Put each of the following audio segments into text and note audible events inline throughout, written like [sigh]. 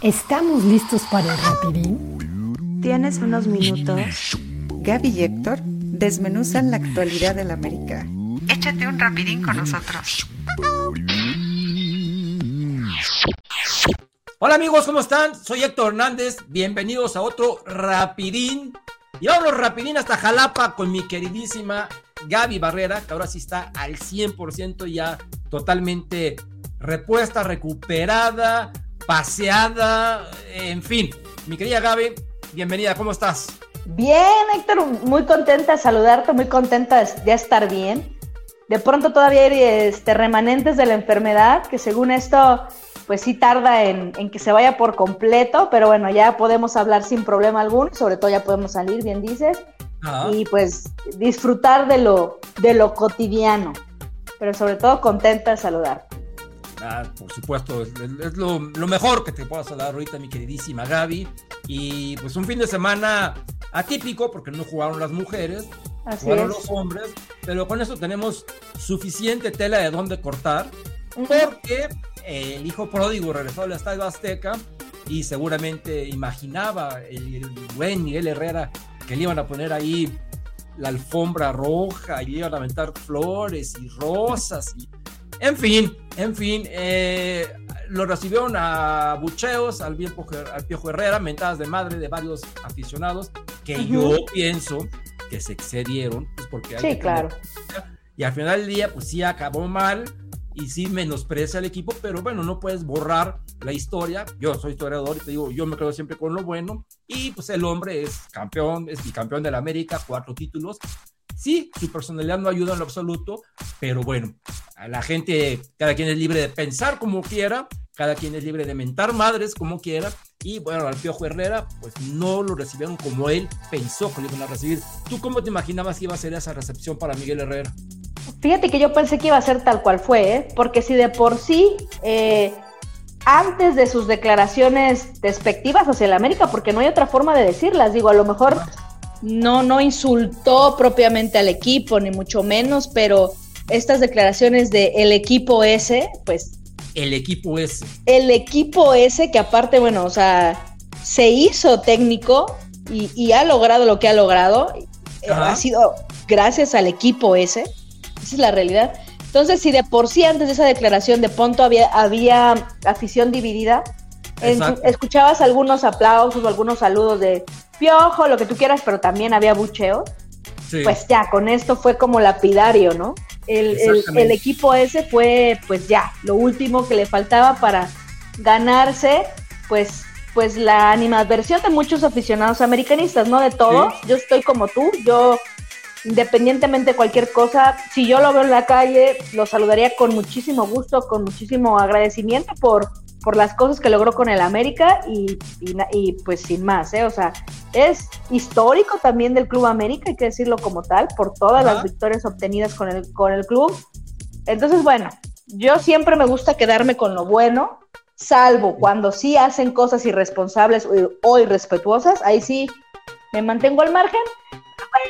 ¿Estamos listos para el rapidín? ¿Tienes unos minutos? Gaby y Héctor desmenuzan la actualidad del América. Échate un rapidín con nosotros. Hola amigos, ¿cómo están? Soy Héctor Hernández. Bienvenidos a otro rapidín. Y vámonos rapidín hasta Jalapa con mi queridísima Gaby Barrera, que ahora sí está al 100% ya totalmente repuesta, recuperada, paseada, en fin. Mi querida Gaby, bienvenida, ¿cómo estás? Bien, Héctor, muy contenta de saludarte, muy contenta de estar bien. De pronto todavía hay este, remanentes de la enfermedad, que según esto, pues sí tarda en, en, que se vaya por completo, pero bueno, ya podemos hablar sin problema alguno, sobre todo ya podemos salir, bien dices, y pues disfrutar de lo, de lo cotidiano, pero sobre todo contenta de saludarte. Ah, por supuesto, es, es lo, lo, mejor que te puedo saludar ahorita, mi queridísima Gaby. Y pues un fin de semana atípico, porque no jugaron las mujeres, Así jugaron es. los hombres, pero con eso tenemos suficiente tela de dónde cortar, porque el hijo pródigo regresó al Estadio Azteca y seguramente imaginaba el, el buen Miguel Herrera que le iban a poner ahí la alfombra roja y le iban a aventar flores y rosas y en fin, en fin, eh, lo recibieron a bucheos, al, bien, al Piojo Herrera, mentadas de madre de varios aficionados, que uh -huh. yo pienso que se excedieron, pues porque hay Sí, que claro. Y al final del día, pues sí acabó mal y sí menosprecia al equipo, pero bueno, no puedes borrar la historia. Yo soy historiador y te digo, yo me quedo siempre con lo bueno. Y pues el hombre es campeón, es bicampeón de la América, cuatro títulos. Sí, su personalidad no ayuda en lo absoluto, pero bueno, a la gente, cada quien es libre de pensar como quiera, cada quien es libre de mentar madres como quiera, y bueno, al Piojo Herrera, pues no lo recibieron como él pensó que lo iban a recibir. ¿Tú cómo te imaginabas que iba a ser esa recepción para Miguel Herrera? Fíjate que yo pensé que iba a ser tal cual fue, ¿eh? porque si de por sí, eh, antes de sus declaraciones despectivas hacia el América, porque no hay otra forma de decirlas, digo, a lo mejor no, no insultó propiamente al equipo, ni mucho menos, pero estas declaraciones de el equipo ese, pues... El equipo ese. El equipo ese que aparte, bueno, o sea, se hizo técnico y, y ha logrado lo que ha logrado, Ajá. ha sido gracias al equipo ese, esa es la realidad. Entonces, si de por sí antes de esa declaración de Ponto había, había afición dividida, en, escuchabas algunos aplausos o algunos saludos de piojo, lo que tú quieras, pero también había bucheo. Sí. Pues ya, con esto fue como lapidario, ¿no? El, el, el, equipo ese fue, pues ya, lo último que le faltaba para ganarse, pues, pues la animadversión de muchos aficionados americanistas, no de todos. Sí. Yo estoy como tú, yo independientemente de cualquier cosa, si yo lo veo en la calle, lo saludaría con muchísimo gusto, con muchísimo agradecimiento por, por las cosas que logró con el América y, y, y, pues sin más, ¿eh? O sea, es histórico también del Club América, hay que decirlo como tal, por todas Ajá. las victorias obtenidas con el, con el club. Entonces, bueno, yo siempre me gusta quedarme con lo bueno, salvo cuando sí hacen cosas irresponsables o, o irrespetuosas, ahí sí me mantengo al margen,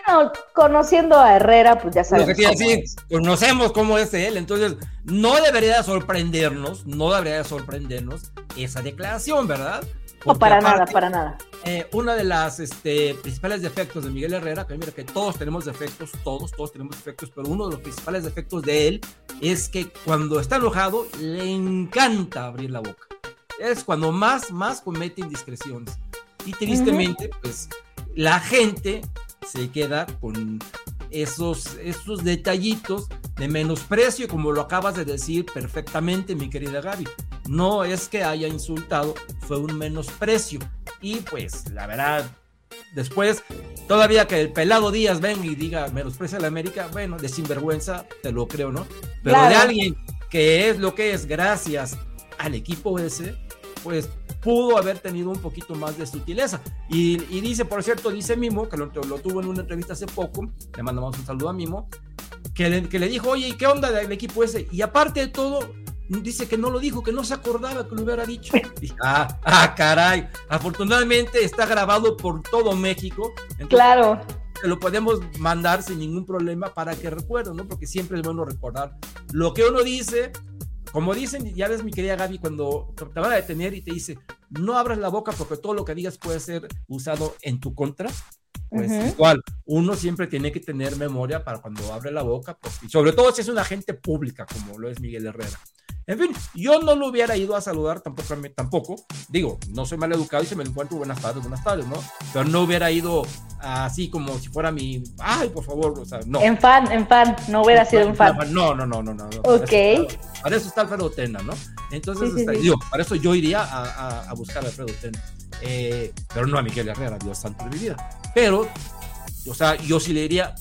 bueno, conociendo a Herrera, pues ya sabemos. Lo que decir, conocemos cómo es él, entonces no debería sorprendernos, no debería sorprendernos esa declaración, ¿verdad? Porque no, para aparte, nada, para nada. Eh, uno de las este, principales defectos de Miguel Herrera, que mira que todos tenemos defectos, todos, todos tenemos defectos, pero uno de los principales defectos de él es que cuando está enojado le encanta abrir la boca. Es cuando más, más comete indiscreciones. Y tristemente, uh -huh. pues la gente se queda con esos, esos detallitos de menosprecio, como lo acabas de decir perfectamente, mi querida Gaby. No es que haya insultado, fue un menosprecio. Y pues, la verdad, después, todavía que el pelado Díaz venga y diga menosprecia a la América, bueno, de sinvergüenza, te lo creo, ¿no? Pero claro. de alguien que es lo que es gracias al equipo ese, pues pudo haber tenido un poquito más de sutileza. Y, y dice, por cierto, dice Mimo, que lo, lo, tuvo en una entrevista hace poco, le mandamos un saludo a Mimo, que le, que le dijo, oye, ¿qué onda del equipo ese? Y aparte de todo, dice que no lo dijo, que no se acordaba que lo hubiera dicho. Y, ah, ah, caray, afortunadamente está grabado por todo México. Entonces, claro. Lo podemos mandar sin ningún problema para que recuerden, ¿no? Porque siempre es bueno recordar lo que uno dice como dicen, ya ves mi querida Gaby, cuando te van a detener y te dice, no abras la boca porque todo lo que digas puede ser usado en tu contra. Pues igual, uno siempre tiene que tener memoria para cuando abre la boca, sobre todo si es una agente pública como lo es Miguel Herrera. En fin, yo no lo hubiera ido a saludar tampoco, tampoco. Digo, no soy mal educado y se me encuentro buenas tardes, buenas tardes, ¿no? Pero no hubiera ido así como si fuera mi, ay, por favor, o sea, no. En fan, en fan, no hubiera sido un fan. No, no, no, no, no. Ok. Para eso, está, Alfredo Tena, ¿no? Entonces, digo, para eso yo iría a, buscar a Alfredo Tena. Eh, pero no a Miguel Herrera, Dios santo de mi vida. Pero, o sea, yo sí le diría,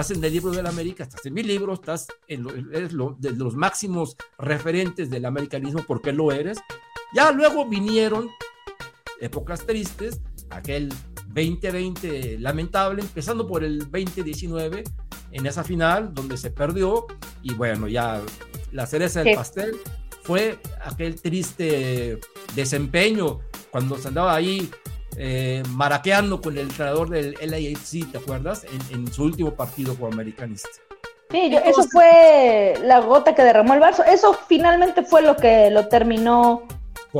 estás en el libro de la América, estás en mi libro, estás en eres de los máximos referentes del americanismo porque lo eres. Ya luego vinieron épocas tristes, aquel 2020 lamentable, empezando por el 2019 en esa final donde se perdió y bueno, ya la cereza del pastel fue aquel triste desempeño cuando se andaba ahí eh, maraqueando con el entrenador del LAFC, ¿te acuerdas? En, su último partido como americanista. Sí, eso fue la gota que derramó el vaso. Eso finalmente fue lo que lo terminó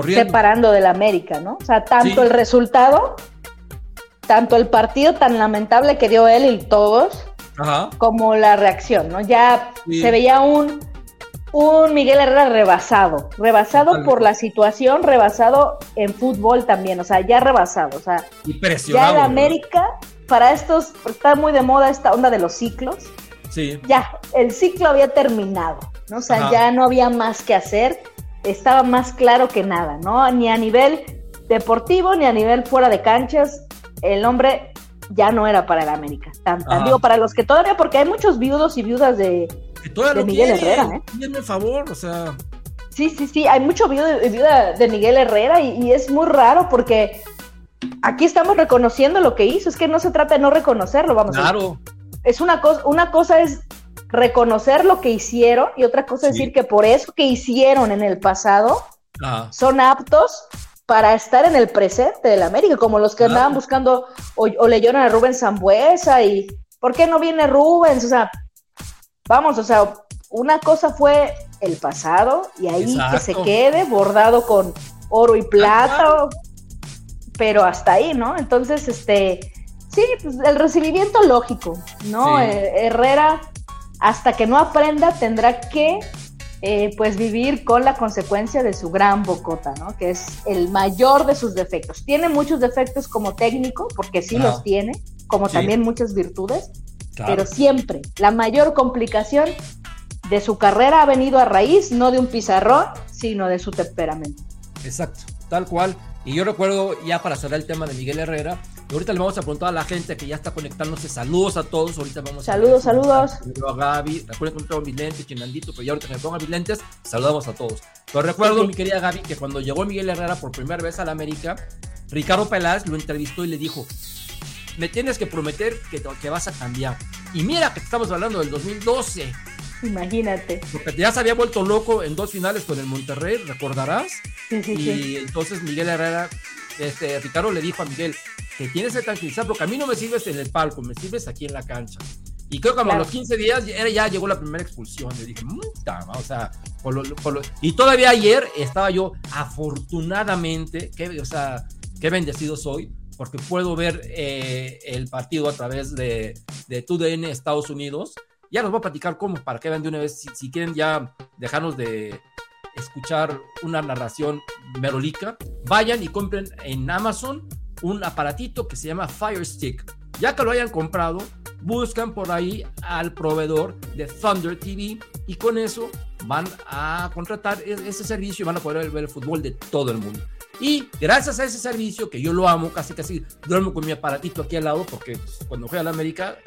separando del América, ¿no? O sea, tanto el resultado, tanto el partido tan lamentable que dio él y todos, como la reacción, ¿no? Ya se veía un un Miguel Herrera rebasado, rebasado por la situación, rebasado en fútbol también, o sea, ya rebasado, o sea, ya en América, para estos, está muy de moda esta onda de los ciclos, sí. ya, el ciclo había terminado, ¿no? O sea, ya no había más que hacer, estaba más claro que nada, ¿no? Ni a nivel deportivo, ni a nivel fuera de canchas, el hombre ya no era para el América, tan, digo, para los que todavía, porque hay muchos viudos y viudas de de Miguel Herrera, ¿eh? favor, o sea. Sí, sí, sí, hay mucho video de, Miguel Herrera y, es muy raro porque aquí estamos reconociendo lo que hizo, es que no se trata de no reconocerlo, vamos claro. Es una cosa, una cosa es reconocer lo que hicieron y otra cosa es decir que por eso que hicieron en el pasado ah. son aptos para estar en el presente del América, como los que andaban buscando o, o leyeron a Rubén Zambuesa y ¿por qué no viene Rubens? O sea, vamos, o sea, una cosa fue el pasado y ahí que se quede bordado con oro y plata, pero hasta ahí, ¿no? Entonces, este, sí, pues el recibimiento lógico, ¿no? Eh, Herrera, hasta que no aprenda, tendrá que, eh, pues, vivir con la consecuencia de su gran bocota, ¿no? Que es el mayor de sus defectos. Tiene muchos defectos como técnico, porque sí los tiene, como también muchas virtudes, pero siempre la mayor complicación de su carrera ha venido a raíz no de un pizarrón, sino de su temperamento. Exacto, tal cual. Y yo recuerdo, ya para cerrar el tema de Miguel Herrera, ahorita le vamos a preguntar a la gente que ya está conectándose. Saludos a todos. Ahorita vamos saludos, a saludos. A Gaby, recuerden que tengo mis lentes, Chinandito, pero ya ahorita que me ponga mis lentes, saludamos a todos. Pero recuerdo, mi querida Gaby, que cuando llegó Miguel Herrera por primera vez a la América, Ricardo Peláez lo entrevistó y le dijo: me tienes que prometer que, que vas a cambiar. Y mira que estamos hablando del 2012. Imagínate. Porque ya se había vuelto loco en dos finales con el Monterrey, recordarás. Sí, sí, y entonces Miguel Herrera, este, Ricardo le dijo a Miguel que tienes que tranquilizar porque a mí no me sirves en el palco, me sirves aquí en la cancha. Y creo que a los 15 días ya, llegó la primera expulsión. Yo dije, o sea, y todavía ayer estaba yo, afortunadamente, que, o sea, qué bendecido soy, porque puedo ver eh, el partido a través de, de TUDN Estados Unidos. Ya nos voy a platicar cómo, para que vean de una vez, si, quieren ya dejarnos de escuchar una narración merolica, vayan y compren en Amazon un aparatito que se llama Fire Stick. Ya que lo hayan comprado, buscan por ahí al proveedor de Thunder TV y con eso van a contratar e-, ese servicio y van a poder ver el fútbol de todo el mundo. Y gracias a ese servicio, que yo lo amo, casi casi duermo con mi aparatito aquí al lado, porque pues, cuando fui a la América,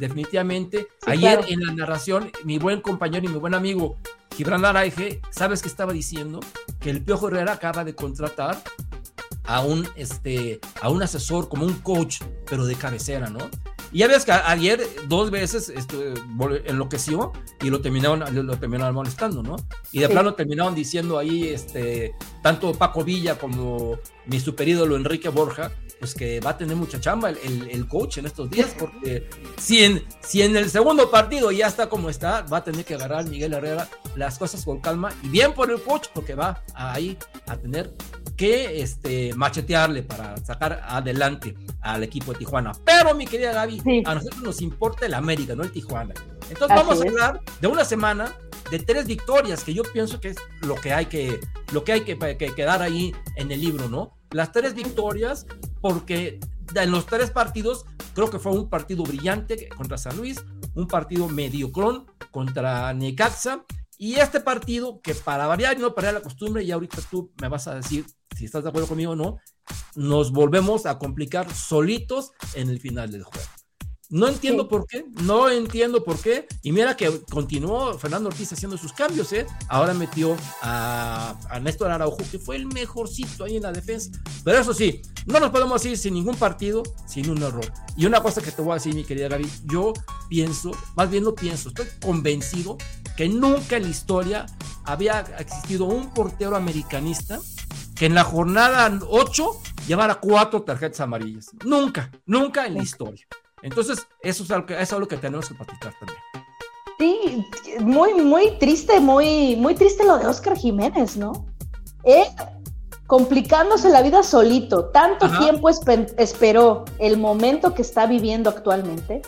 definitivamente, ayer en la narración, mi buen compañero y mi buen amigo Gibran Araige, ¿sabes qué estaba diciendo? Que el Piojo Herrera acaba de contratar a un, este, a un asesor como un coach, pero de cabecera, ¿no? Y ya ves que ayer dos veces este, enloqueció y lo terminaron, lo terminaron molestando, ¿no? Y de plano terminaron diciendo ahí, este, tanto Paco Villa como mi super ídolo Enrique Borja, pues que va a tener mucha chamba el, el, coach en estos días, porque si en, si en el segundo partido ya está como está, va a tener que agarrar Miguel Herrera las cosas con calma y bien por el coach, porque va ahí a tener que este, machetearle para sacar adelante al equipo de Tijuana. Pero, mi querida Gaby, a nosotros nos importa el América, no el Tijuana. Entonces vamos a hablar de una semana de tres victorias, que yo pienso que es lo que hay que, lo que, hay que, que quedar ahí en el libro, ¿no? Las tres victorias porque en los tres partidos creo que fue un partido brillante contra San Luis, un partido mediocrón contra Necaxa y este partido que para variar y no para la costumbre y ahorita tú me vas a decir si estás de acuerdo conmigo o no, nos volvemos a complicar solitos en el final del juego. No entiendo por qué, no entiendo por qué. Y mira que continuó Fernando Ortiz haciendo sus cambios, ¿eh? Ahora metió a, a Néstor Araujo, que fue el mejorcito ahí en la defensa. Pero eso sí, no nos podemos ir sin ningún partido, sin un error. Y una cosa que te voy a decir, mi querida Gaby, yo pienso, más bien no pienso, estoy convencido que nunca en la historia había existido un portero americanista que en la jornada 8 llevara cuatro tarjetas amarillas. Nunca, nunca en la historia. Entonces, eso es algo que, es algo que tenemos que platicar también. Sí, muy, muy triste, muy, muy triste lo de Oscar Jiménez, ¿no? Él complicándose la vida solito, tanto tiempo esperó el momento que está viviendo actualmente,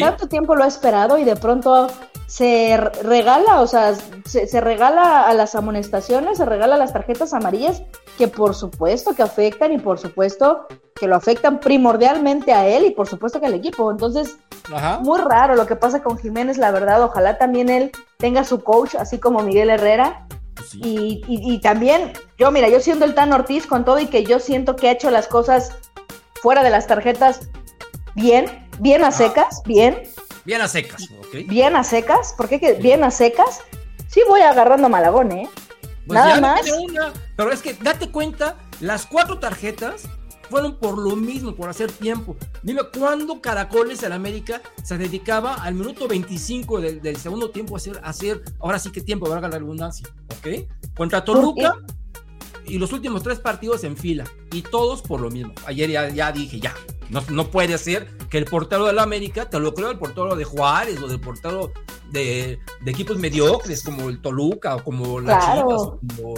tanto tiempo lo ha esperado y de pronto se regala, o sea, se, regala a las amonestaciones, se regala las tarjetas amarillas, que por supuesto que afectan y por supuesto que lo afectan primordialmente a él y por supuesto que al equipo. Entonces, muy raro lo que pasa con Jiménez, la verdad. Ojalá también él tenga su coach, así como Miguel Herrera. Pues y, y, también, yo, mira, yo siendo el Tan Ortiz con todo y que yo siento que ha hecho las cosas fuera de las tarjetas bien, bien a secas, bien Bien a secas, Bien a secas, ¿por qué que bien a secas? Sí voy agarrando a Malagón, ¿eh? Pues Nada más. pero es que date cuenta, las cuatro tarjetas fueron por lo mismo, por hacer tiempo. Dime, ¿cuándo Caracoles en América se dedicaba al minuto 25 del, segundo tiempo a hacer, hacer, ahora sí que tiempo, valga la redundancia, ¿ok? Contra Toluca y los últimos tres partidos en fila, y todos por lo mismo. Ayer ya, ya dije, ya, no, no, puede ser que el portero de la América, te lo creo, el portero de Juárez o del portero de, equipos mediocres como el Toluca o como la Chivas o como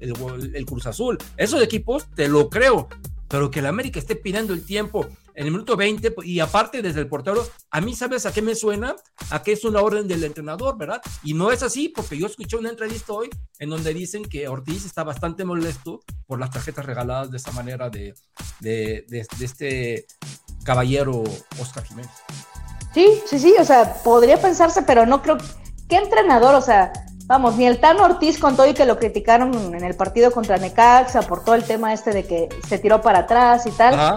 el, Cruz Azul. Esos equipos te lo creo, pero que el América esté pidiendo el tiempo en el minuto 20 y aparte desde el portero, a mí sabes a qué me suena, a qué es una orden del entrenador, ¿verdad? Y no es así porque yo escuché una entrevista hoy en donde dicen que Ortiz está bastante molesto por las tarjetas regaladas de esa manera de, de, este caballero Oscar Jiménez. Sí, sí, sí, o sea, podría pensarse, pero no creo. ¿Qué entrenador? O sea, vamos, ni el Tano Ortiz con todo y que lo criticaron en el partido contra Necaxa por todo el tema este de que se tiró para atrás y tal.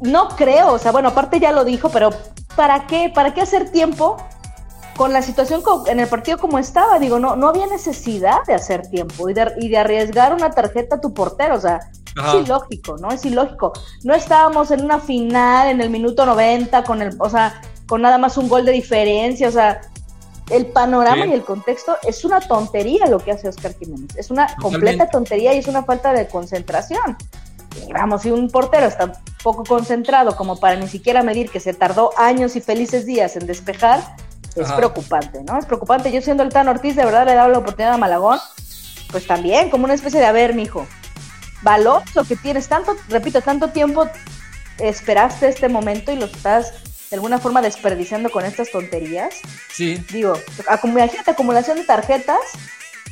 No creo, o sea, bueno, aparte ya lo dijo, pero ¿para qué? ¿Para qué hacer tiempo con la situación en el partido como estaba? Digo, no, no había necesidad de hacer tiempo y de, y de arriesgar una tarjeta a tu portero, o sea, es ilógico, ¿no? Es ilógico. No estábamos en una final en el minuto 90 con el, o sea, con nada más un gol de diferencia, o sea, el panorama y el contexto es una tontería lo que hace Oscar Jiménez. Es una completa tontería y es una falta de concentración. Vamos, si un portero está poco concentrado como para ni siquiera medir que se tardó años y felices días en despejar, es preocupante, ¿no? Es preocupante. Yo siendo el Tan Ortiz, de verdad le he dado la oportunidad a Malagón, pues también, como una especie de, a ver, mijo, valor lo que tienes tanto, repito, tanto tiempo esperaste este momento y lo estás de alguna forma desperdiciando con estas tonterías. Sí. Digo, imagínate acumulación de tarjetas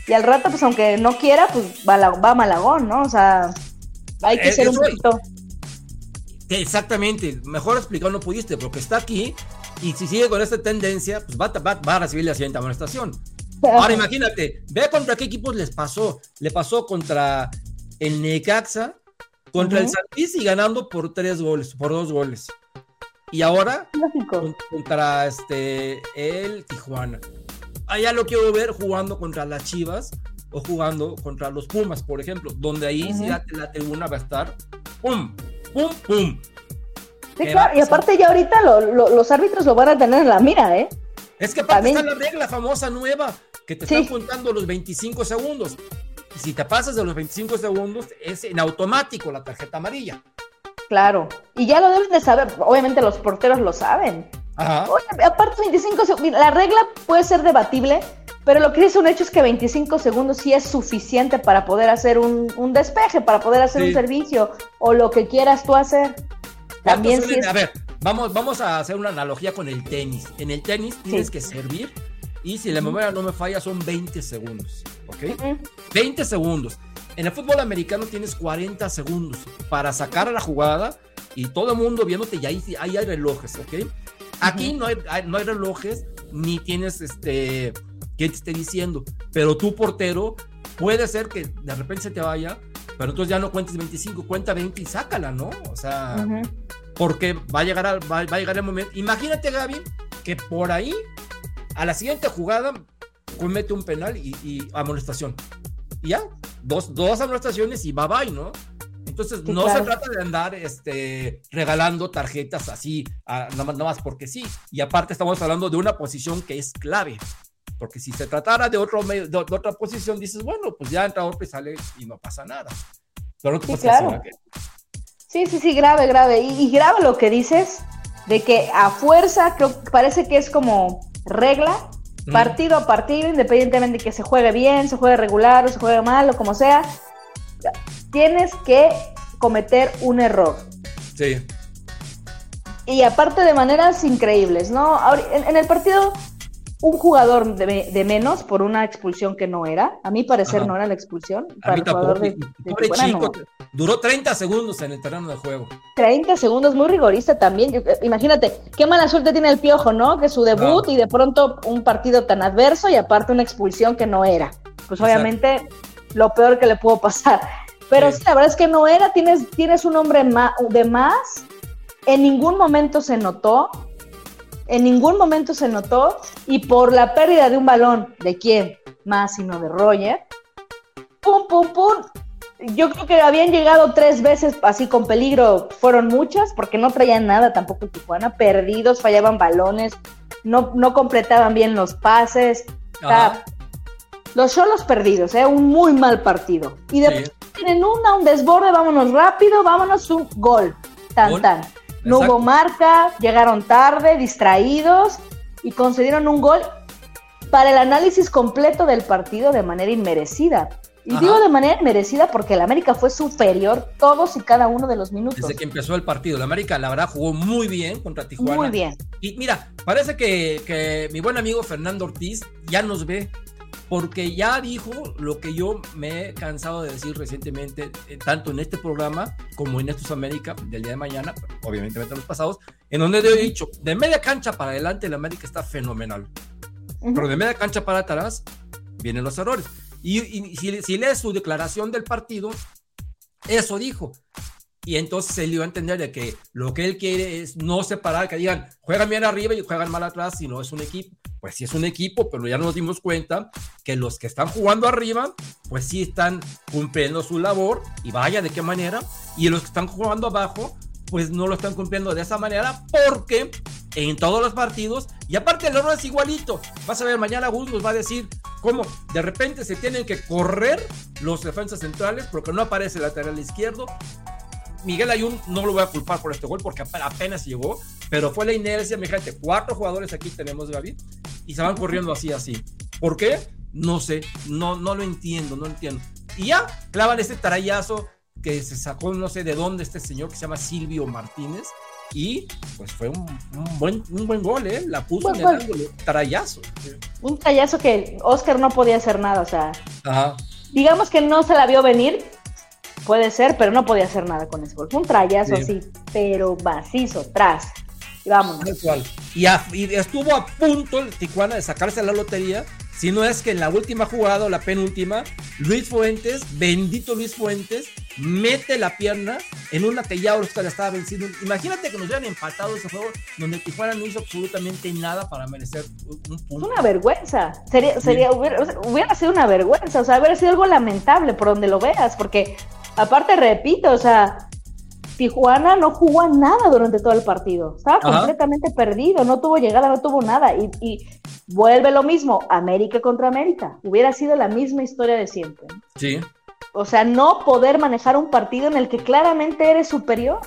y al rato, pues aunque no quiera, pues va, va Malagón, ¿no? O sea, hay que eh, ser un poquito. Exactamente, mejor explicado no pudiste, porque está aquí y si sigue con esta tendencia, pues va, va, a recibir la siguiente amonestación. Ahora imagínate, ve contra qué equipos les pasó. Le pasó contra el Necaxa, contra el San y ganando por tres goles, por dos goles. Y ahora contra este el Tijuana. Allá lo quiero ver jugando contra las Chivas o jugando contra los Pumas, por ejemplo, donde ahí sí la, tribuna va a estar pum, pum, pum. Sí, claro, y aparte ya ahorita los árbitros lo van a tener en la mira, ¿eh? Es que aparte está la regla famosa nueva, que te están contando los 25 segundos. Y si te pasas de los 25 segundos, es en automático la tarjeta amarilla. Claro. Y ya lo deben de saber. Obviamente los porteros lo saben. Ajá. Oye, aparte 25 segundos, la regla puede ser debatible, pero lo que es un hecho es que 25 segundos sí es suficiente para poder hacer un, un despeje, para poder hacer Sí. un servicio o lo que quieras tú hacer. También ¿Cuántos sí es... A ver, vamos, vamos a hacer una analogía con el tenis. En el tenis tienes Sí. que servir y si la memoria no me falla son 20 segundos, ¿ok? Ujú. 20 segundos. En el fútbol americano tienes 40 segundos para sacar a la jugada y todo el mundo viéndote y ahí, ahí hay relojes, ¿ok? Aquí no, hay, hay- no hay relojes ni tienes este que te esté diciendo, pero tu portero puede ser que de repente se te vaya, pero entonces ya no cuentes 25, cuenta 20 y sácala, ¿no? O sea, porque va a llegar, va, va a llegar el momento. Imagínate, Gaby, que por ahí, a la siguiente jugada, comete un penal y, y amonestación. Y ya, dos, dos amonestaciones y bye bye, ¿no? Entonces, Sí, no claro. se trata de andar este, regalando tarjetas así, a- nada, más, nada más porque sí. Y aparte, estamos hablando de una posición que es clave. Porque si se tratara de, otro de, de otra posición, dices, bueno, pues ya entra otro y sale y no pasa nada. Pero Sí, claro. ¿ok? Sí, sí, sí, grave, grave. Y, y grave lo que dices de que a fuerza, creo que parece que es como regla. Partido a partido, independientemente de que se juegue bien, se juegue regular o se juegue mal o como sea, tienes que cometer un error. Sí. Y aparte de maneras increíbles, ¿no? En, en el partido, un jugador de, de menos por una expulsión que no era. A mi parecer Ajá. no era la expulsión. A Para mí el jugador de, de pobre chico, no. duró 30 segundos en el terreno de juego. 30 segundos, muy rigorista también. Yo- eh, Imagínate, qué mala suerte tiene el piojo, ¿no? Que su debut No. y de pronto un partido tan adverso y aparte una expulsión que no era. Pues Exacto. obviamente lo peor que le pudo pasar. Pero Sí. sí, la verdad es que no era, tienes, tienes un hombre de más. En ningún momento se notó. En ningún momento se notó. Y por la pérdida de un balón, ¿de quién? Más sino de Roger. Pum, pum, pum. Yo creo que habían llegado tres veces así con peligro, fueron muchas, porque no traían nada tampoco en Tijuana, perdidos, fallaban balones, no, no completaban bien los pases. Los solos perdidos, ¿eh? un muy mal partido. Y de Sí. tienen una, un desborde, vámonos rápido, vámonos un gol. Tan, Gol. tan. No Exacto. hubo marca, llegaron tarde, distraídos y concedieron un gol para el análisis completo del partido de manera inmerecida. Y Ajá. digo de manera inmerecida porque el América fue superior todos y cada uno de los minutos. Desde que empezó el partido, la América, la verdad, jugó muy bien contra Tijuana. Muy bien. Y mira, parece que, que mi buen amigo Fernando Ortiz ya nos ve, porque ya dijo lo que yo me he cansado de decir recientemente, eh, tanto en este programa como en Estos América del día de mañana, obviamente en los pasados, en donde he dicho, de media cancha para adelante, el América está fenomenal. Ujú. pero de media cancha para atrás vienen los errores. Y, y si, si lees su declaración del partido, eso dijo. Y entonces él iba a entender de que lo que él quiere es no separar, que digan, juegan bien arriba y juegan mal atrás, sino es un equipo. Pues sí es un equipo, pero ya nos dimos cuenta que los que están jugando arriba, pues sí están cumpliendo su labor, y vaya de qué manera, y los que están jugando abajo, pues no lo están cumpliendo de esa manera, porque en todos los partidos, y aparte el error es igualito. Vas a ver, mañana Gus nos va a decir cómo de repente se tienen que correr los defensas centrales porque no aparece el lateral izquierdo. Miguel Ayun no lo voy a culpar por este gol porque ap- apenas llegó, pero fue la inercia, mi gente. Cuatro jugadores aquí tenemos, Gaby, y se van corriendo así, así. ¿Por qué? No sé, no, no lo entiendo, no entiendo. Y ya, clavan este tarayazo que se sacó, no sé de dónde, este señor que se llama Silvio Martínez. Y pues fue un, un buen, un buen gol, ¿eh? La puso en el ángulo, tarayazo. Un tallazo que Oscar no podía hacer nada, o sea, Ajá. digamos que no se la vio venir, puede ser, pero no podía hacer nada con ese gol. Fue un trayazo Sí. así, pero macizo, tras. Y vámonos. Y, a- y estuvo a punto el Tijuana de sacarse la lotería. Si no es que en la última jugada, o la penúltima, Luis Fuentes, bendito Luis Fuentes, mete la pierna en una que ya Oscar estaba venciendo. Imagínate que nos hubieran empatado ese juego donde Tijuana no hizo absolutamente nada para merecer un un Es punto. una vergüenza. Sería, sería, hubiera, hubiera sido una vergüenza. O sea, hubiera sido algo lamentable por donde lo veas. Porque, aparte, repito, o sea, Tijuana no jugó a nada durante todo el partido. Estaba Ajá. completamente perdido. No tuvo llegada, no tuvo nada. Y, y vuelve lo mismo. América contra América. Hubiera sido la misma historia de siempre. Sí. O sea, no poder manejar un partido en el que claramente eres superior.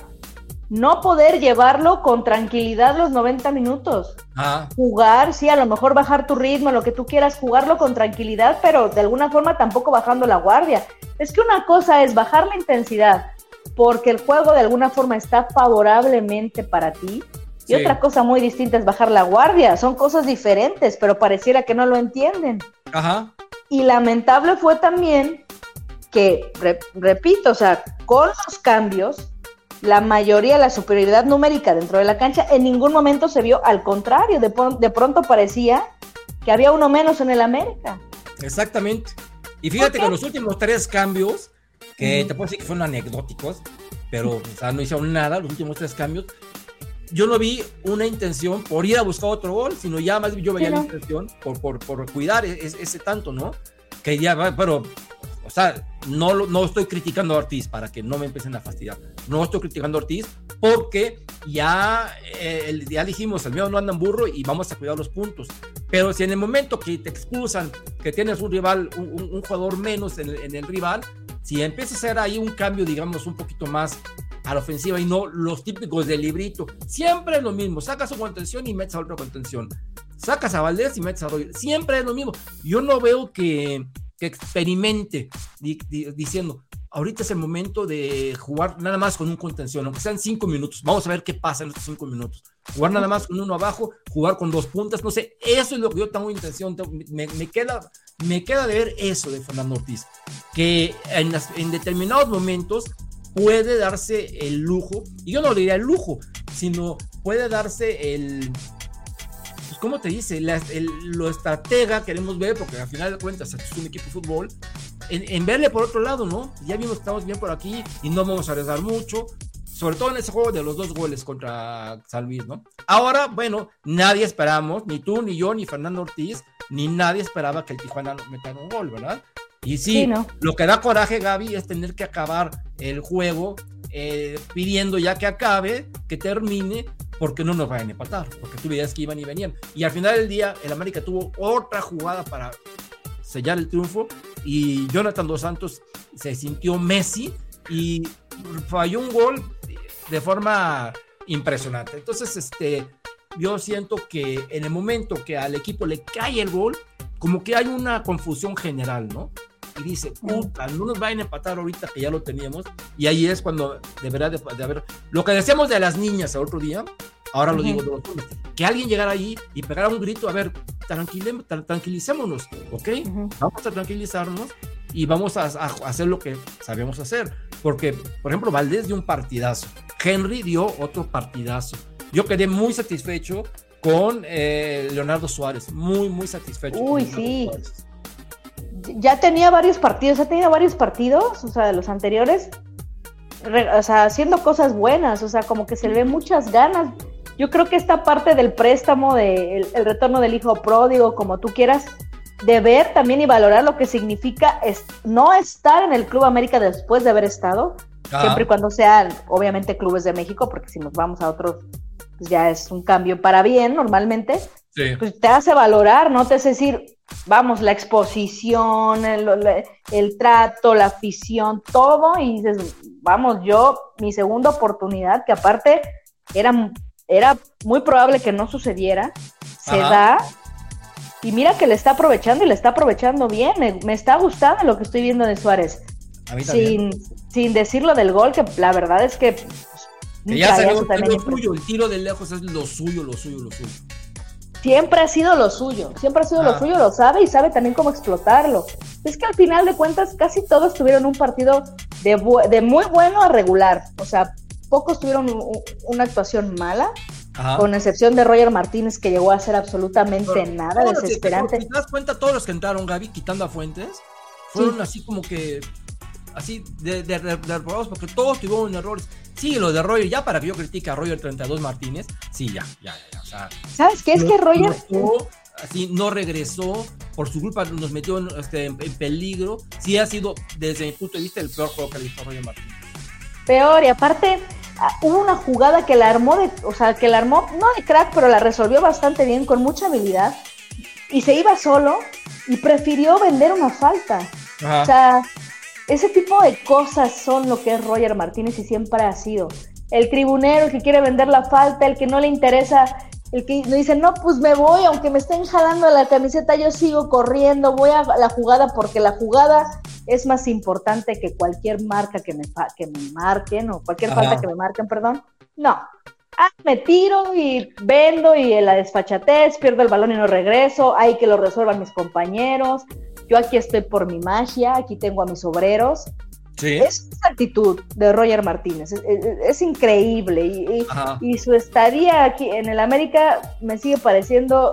No poder llevarlo con tranquilidad los 90 minutos. Ah, Jugar, sí, a lo mejor bajar tu ritmo, lo que tú quieras, jugarlo con tranquilidad, pero de alguna forma tampoco bajando la guardia. Es que una cosa es bajar la intensidad porque el juego de alguna forma está favorablemente para ti. Y Sí. otra cosa muy distinta es bajar la guardia. Son cosas diferentes, pero pareciera que no lo entienden. ajá. Y lamentable fue también que, re- repito, o sea, con los cambios, la mayoría, la superioridad numérica dentro de la cancha, en ningún momento se vio, al contrario, de, de pronto parecía que había uno menos en el América. Exactamente. Y fíjate que los últimos tres cambios, que te puedo decir que fueron anecdóticos, pero o sea, no hicieron nada, los últimos tres cambios, yo no vi una intención por ir a buscar otro gol, sino ya más yo veía Sí, la no. intención por, por, por cuidar e- es- ese tanto, ¿no? Que ya, pero, o sea, no, no estoy criticando a Ortiz para que no me empiecen a fastidiar. No estoy criticando a Ortiz porque ya, eh, ya dijimos, el mío no anda en burro y vamos a cuidar los puntos. Pero si en el momento que te expulsan, que tienes un rival, un, jugador menos en el, rival, si empieza a hacer ahí un cambio, digamos, un poquito más a la ofensiva y no los típicos del librito, siempre es lo mismo, sacas su contención y metes a otra contención, sacas a Valdés y metes a Roger, siempre es lo mismo. Yo no veo que, que experimente di- di- diciendo, ahorita es el momento de jugar nada más con un contención, aunque sean cinco minutos, vamos a ver qué pasa en estos cinco minutos. Jugar nada más con uno abajo, jugar con dos puntas, no sé, eso es lo que yo tengo intención, me, me queda, me queda de ver eso de Fernando Ortiz, que en, en determinados momentos puede darse el lujo, y yo no le diría el lujo, sino puede darse el, pues, ¿cómo te dice? La- el- lo estratega queremos ver, porque al final de cuentas es un equipo de fútbol, en, en verle por otro lado, ¿no? Ya vimos que estamos bien por aquí y no vamos a arriesgar mucho, sobre todo en ese juego de los dos goles contra San Luis, ¿no? Ahora, bueno, nadie esperamos, ni tú, ni yo, ni Fernando Ortiz, ni nadie esperaba que el Tijuana metiera un gol, ¿verdad? Y sí, Sí, ¿no? lo que da coraje, Gaby, es tener que acabar el juego eh, pidiendo ya que acabe, que termine, porque no nos vayan a empatar, porque tú veías que iban y venían. Y al final del día, el América tuvo otra jugada para sellar el triunfo y Jonathan Dos Santos se sintió Messi y falló un gol de forma impresionante. Entonces, este, yo siento que en el momento que al equipo le cae el gol, como que hay una confusión general, ¿no? Y dice, puta, no nos vayan a empatar ahorita que ya lo teníamos. Y ahí es cuando deberá de, de haber. Lo que decíamos de las niñas el otro día, ahora lo Ujú. digo de los hombres. Que alguien llegara ahí y pegara un grito, a ver, tranquile- tra- tranquilicémonos, ¿ok? Ujú. Vamos a tranquilizarnos y vamos a, a hacer lo que sabemos hacer. Porque, por ejemplo, Valdés dio un partidazo. Henry dio otro partidazo. Yo quedé muy satisfecho con eh, Leonardo Suárez. Muy, muy satisfecho. Uy, sí. Suárez. Ya tenía varios partidos, ha tenido varios partidos, o sea, de los anteriores, re- o sea, haciendo cosas buenas, o sea, como que se le ve muchas ganas. Yo creo que esta parte del préstamo, de el, el retorno del hijo pródigo, como tú quieras, de ver también y valorar lo que significa es, no estar en el Club América después de haber estado, Ajá. siempre y cuando sean, obviamente, clubes de México, porque si nos vamos a otros, pues ya es un cambio para bien normalmente Sí. pues te hace valorar, ¿no? Te hace decir, vamos, la exposición, el, el- el trato, la afición, todo, y dices, vamos, yo, mi segunda oportunidad, que aparte era, era muy probable que no sucediera, se Ajá. da, y mira que le está aprovechando y le está aprovechando bien, me, me está gustando lo que estoy viendo de Suárez, A mí también. sin, sin decir lo del gol, que la verdad es que... pues, un Que ya trayazo salió también lo impresionante. suyo, el tiro de lejos es lo suyo, lo suyo, lo suyo. Siempre ha sido lo suyo, siempre ha sido Ah. lo suyo, lo sabe y sabe también cómo explotarlo. Es que al final de cuentas casi todos tuvieron un partido de, bu- de muy bueno a regular, o sea, pocos tuvieron una actuación mala, Ajá. con excepción de Roger Martínez que llegó a ser absolutamente Pero nada, desesperante. Si te das cuenta, todos los que entraron, Gaby, quitando a Fuentes, fueron así como que. Así de, de, de- de reprobados, porque todos tuvieron errores. Sí, lo de Roger, ya para que yo critique a Roger 32 Martínez, sí, ya, ya, ya. O sea, ¿Sabes qué? Es no- que Roger, no, así no regresó, por su culpa nos metió en, este, en, en peligro. Sí, ha sido, desde mi punto de vista, el peor juego que le hizo Roger Martínez. peor, y aparte ah, hubo una jugada que la armó, de, o sea, que la armó, no de crack, pero la resolvió bastante bien, con mucha habilidad, y se iba solo y prefirió vender una falta. Ajá. O sea, ese tipo de cosas son lo que es Roger Martínez y siempre ha sido. el tribunero, el que quiere vender la falta, el que no le interesa, el que dice, no, pues me voy, aunque me estén jalando la camiseta, yo sigo corriendo, voy a la jugada porque la jugada es más importante que cualquier marca que me, que me marquen o cualquier falta que me marquen, perdón. No, ah, me tiro y vendo y la desfachatez, pierdo el balón y no regreso, hay que lo resuelvan mis compañeros, yo aquí estoy por mi magia, aquí tengo a mis obreros. Sí. Es esa actitud de Roger Martínez, es, increíble y, y, su estadía aquí en el América me sigue pareciendo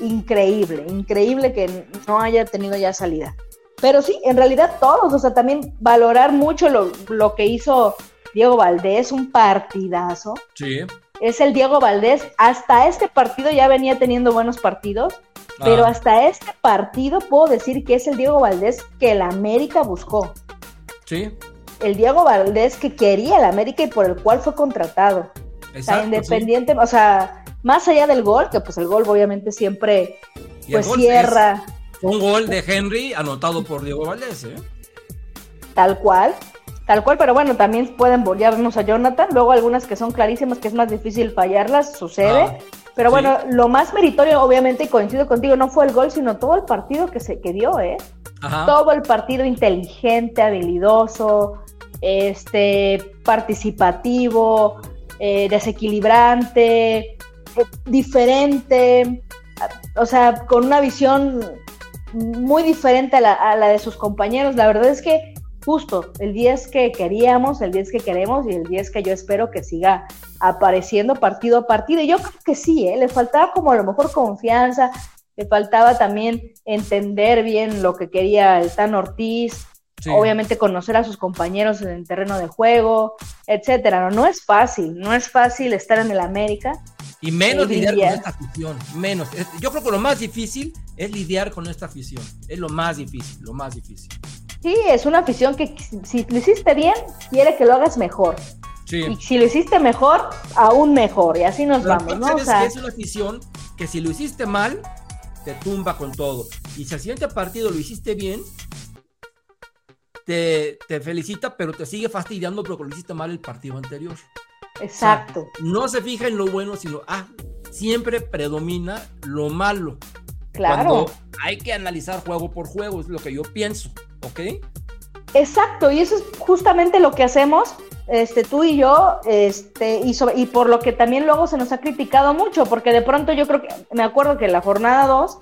increíble, increíble que no haya tenido ya salida. Pero sí, en realidad todos, o sea, también valorar mucho lo, lo que hizo Diego Valdés, un partidazo. Sí. Es el Diego Valdés. Hasta este partido ya venía teniendo buenos partidos, pero ah. hasta este partido puedo decir que es el Diego Valdés que el América buscó. Sí. El Diego Valdés que quería el América y por el cual fue contratado. Exacto, independiente, o sea, más allá del gol, que pues el gol obviamente siempre pues cierra. un gol de Henry anotado por Diego Valdés, ¿eh? Tal cual. Tal cual, pero bueno, también pueden volvernos a Jonathan. Luego algunas que son clarísimas, que es más difícil fallarlas, sucede. Ah, pero bueno, lo más meritorio, obviamente, y coincido contigo, no fue el gol, sino todo el partido que se que dio, ¿eh? Todo el partido inteligente, habilidoso, este, participativo, eh, desequilibrante, eh, diferente, o sea, con una visión muy diferente a la, a la de sus compañeros. La verdad es que justo el 10 que queríamos, el 10 que queremos y el 10 que yo espero que siga apareciendo partido a partido. Y yo creo que sí, ¿eh? le faltaba como a lo mejor confianza, le faltaba también entender bien lo que quería el Tan Ortiz, obviamente conocer a sus compañeros en el terreno de juego, etcétera. No, no es fácil, no es fácil estar en el América. Y menos lidiar con esta afición, menos. Yo creo que lo más difícil es lidiar con esta afición, es lo más difícil, lo más difícil. Sí, es una afición que si lo hiciste bien, quiere que lo hagas mejor. Sí. Y si lo hiciste mejor, aún mejor. Y así nos vamos, ¿no? O sea, es una afición que si lo hiciste mal, te tumba con todo. Y si al siguiente partido lo hiciste bien, te, felicita, pero te sigue fastidiando porque lo hiciste mal el partido anterior. Exacto. no se fija en lo bueno, sino, ah, siempre predomina lo malo. Claro. hay que analizar juego por juego, es lo que yo pienso. ¿ok? Exacto, y eso es justamente lo que hacemos, este, tú y yo, este, y, y por lo que también luego se nos ha criticado mucho, porque de pronto yo creo que, me acuerdo que en la jornada 2,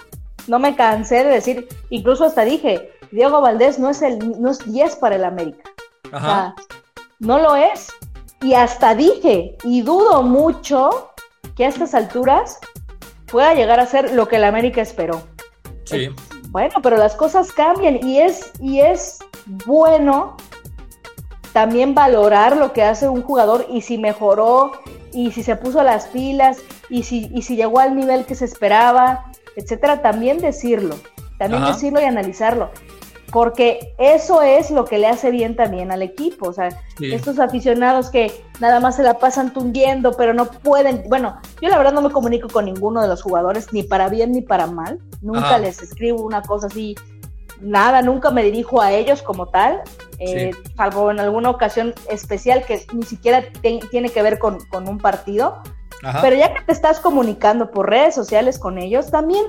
no me cansé de decir, incluso hasta dije, Diego Valdés no es el, no es 10 para el América. Ajá. no lo es. Y hasta dije, y dudo mucho que a estas alturas pueda llegar a ser lo que el América esperó. Sí. Bueno, pero las cosas cambian y es, y es bueno también valorar lo que hace un jugador y si mejoró y si se puso las pilas y si, y si llegó al nivel que se esperaba, etcétera, también decirlo, también decirlo y analizarlo porque eso es lo que le hace bien también al equipo. O sea, estos aficionados que nada más se la pasan tundiendo, pero no pueden. Bueno, yo la verdad no me comunico con ninguno de los jugadores, ni para bien ni para mal. Nunca les escribo una cosa así, nada, nunca me dirijo a ellos como tal, eh, salvo en alguna ocasión especial que ni siquiera tiene que ver con, con un partido. Pero ya que te estás comunicando por redes sociales con ellos, también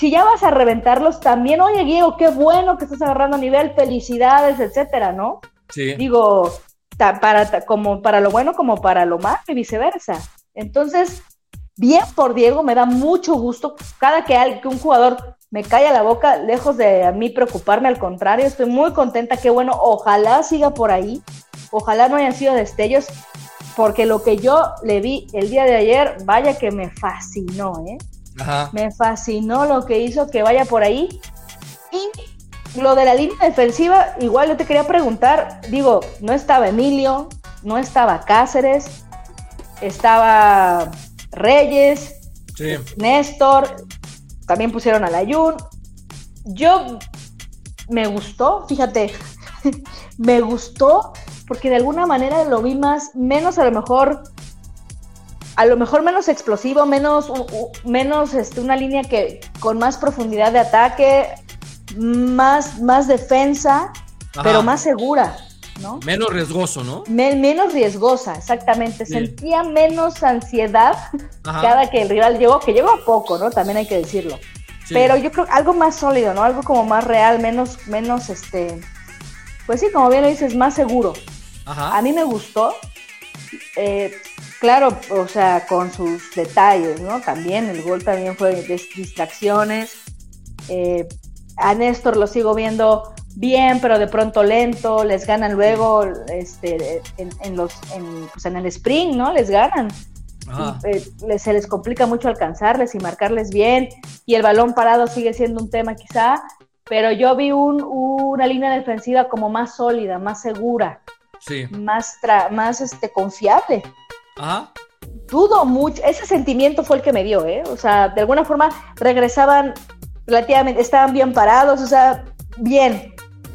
si ya vas a reventarlos, también, oye, Diego, qué bueno que estás agarrando a nivel, felicidades, etcétera, ¿no? Sí. Digo, para, como para lo bueno como para lo malo y viceversa. Entonces, bien por Diego, me da mucho gusto. Cada que, que un jugador me calla la boca, lejos de a mí preocuparme, al contrario, estoy muy contenta, qué bueno, ojalá siga por ahí, ojalá no hayan sido destellos, porque lo que yo le vi el día de ayer, vaya que me fascinó, ¿eh? Me fascinó lo que hizo que vaya por ahí. Y lo de la línea defensiva, igual yo te quería preguntar, digo, no estaba Emilio, no estaba Cáceres, estaba Reyes, Néstor, también pusieron a Layun. Yo me gustó, fíjate, [laughs] me gustó porque de alguna manera lo vi más, menos a lo mejor a lo mejor menos explosivo, menos, menos este, una línea que con más profundidad de ataque, más, más defensa, pero más segura. ¿no? Menos riesgoso, ¿no? menos riesgosa, exactamente. Sentía menos ansiedad cada que el rival llegó, que llegó a poco, ¿no? También hay que decirlo. Pero yo creo algo más sólido, ¿no? Algo como más real, menos, menos, este, pues sí, como bien lo dices, más seguro. A mí me gustó. Eh, claro, o sea, con sus detalles, ¿no? También el gol también fue de distracciones. Eh, a Néstor lo sigo viendo bien, pero de pronto lento, les ganan luego este, en, los, en, pues en el sprint, ¿no? Les ganan. Eh, se les complica mucho alcanzarles y marcarles bien, y el balón parado sigue siendo un tema quizá, pero yo vi un, una línea defensiva como más sólida, más segura, más, más este, confiable. Ajá. Dudo mucho, ese sentimiento fue el que me dio, ¿eh? O sea, de alguna forma regresaban relativamente, estaban bien parados, o sea, bien.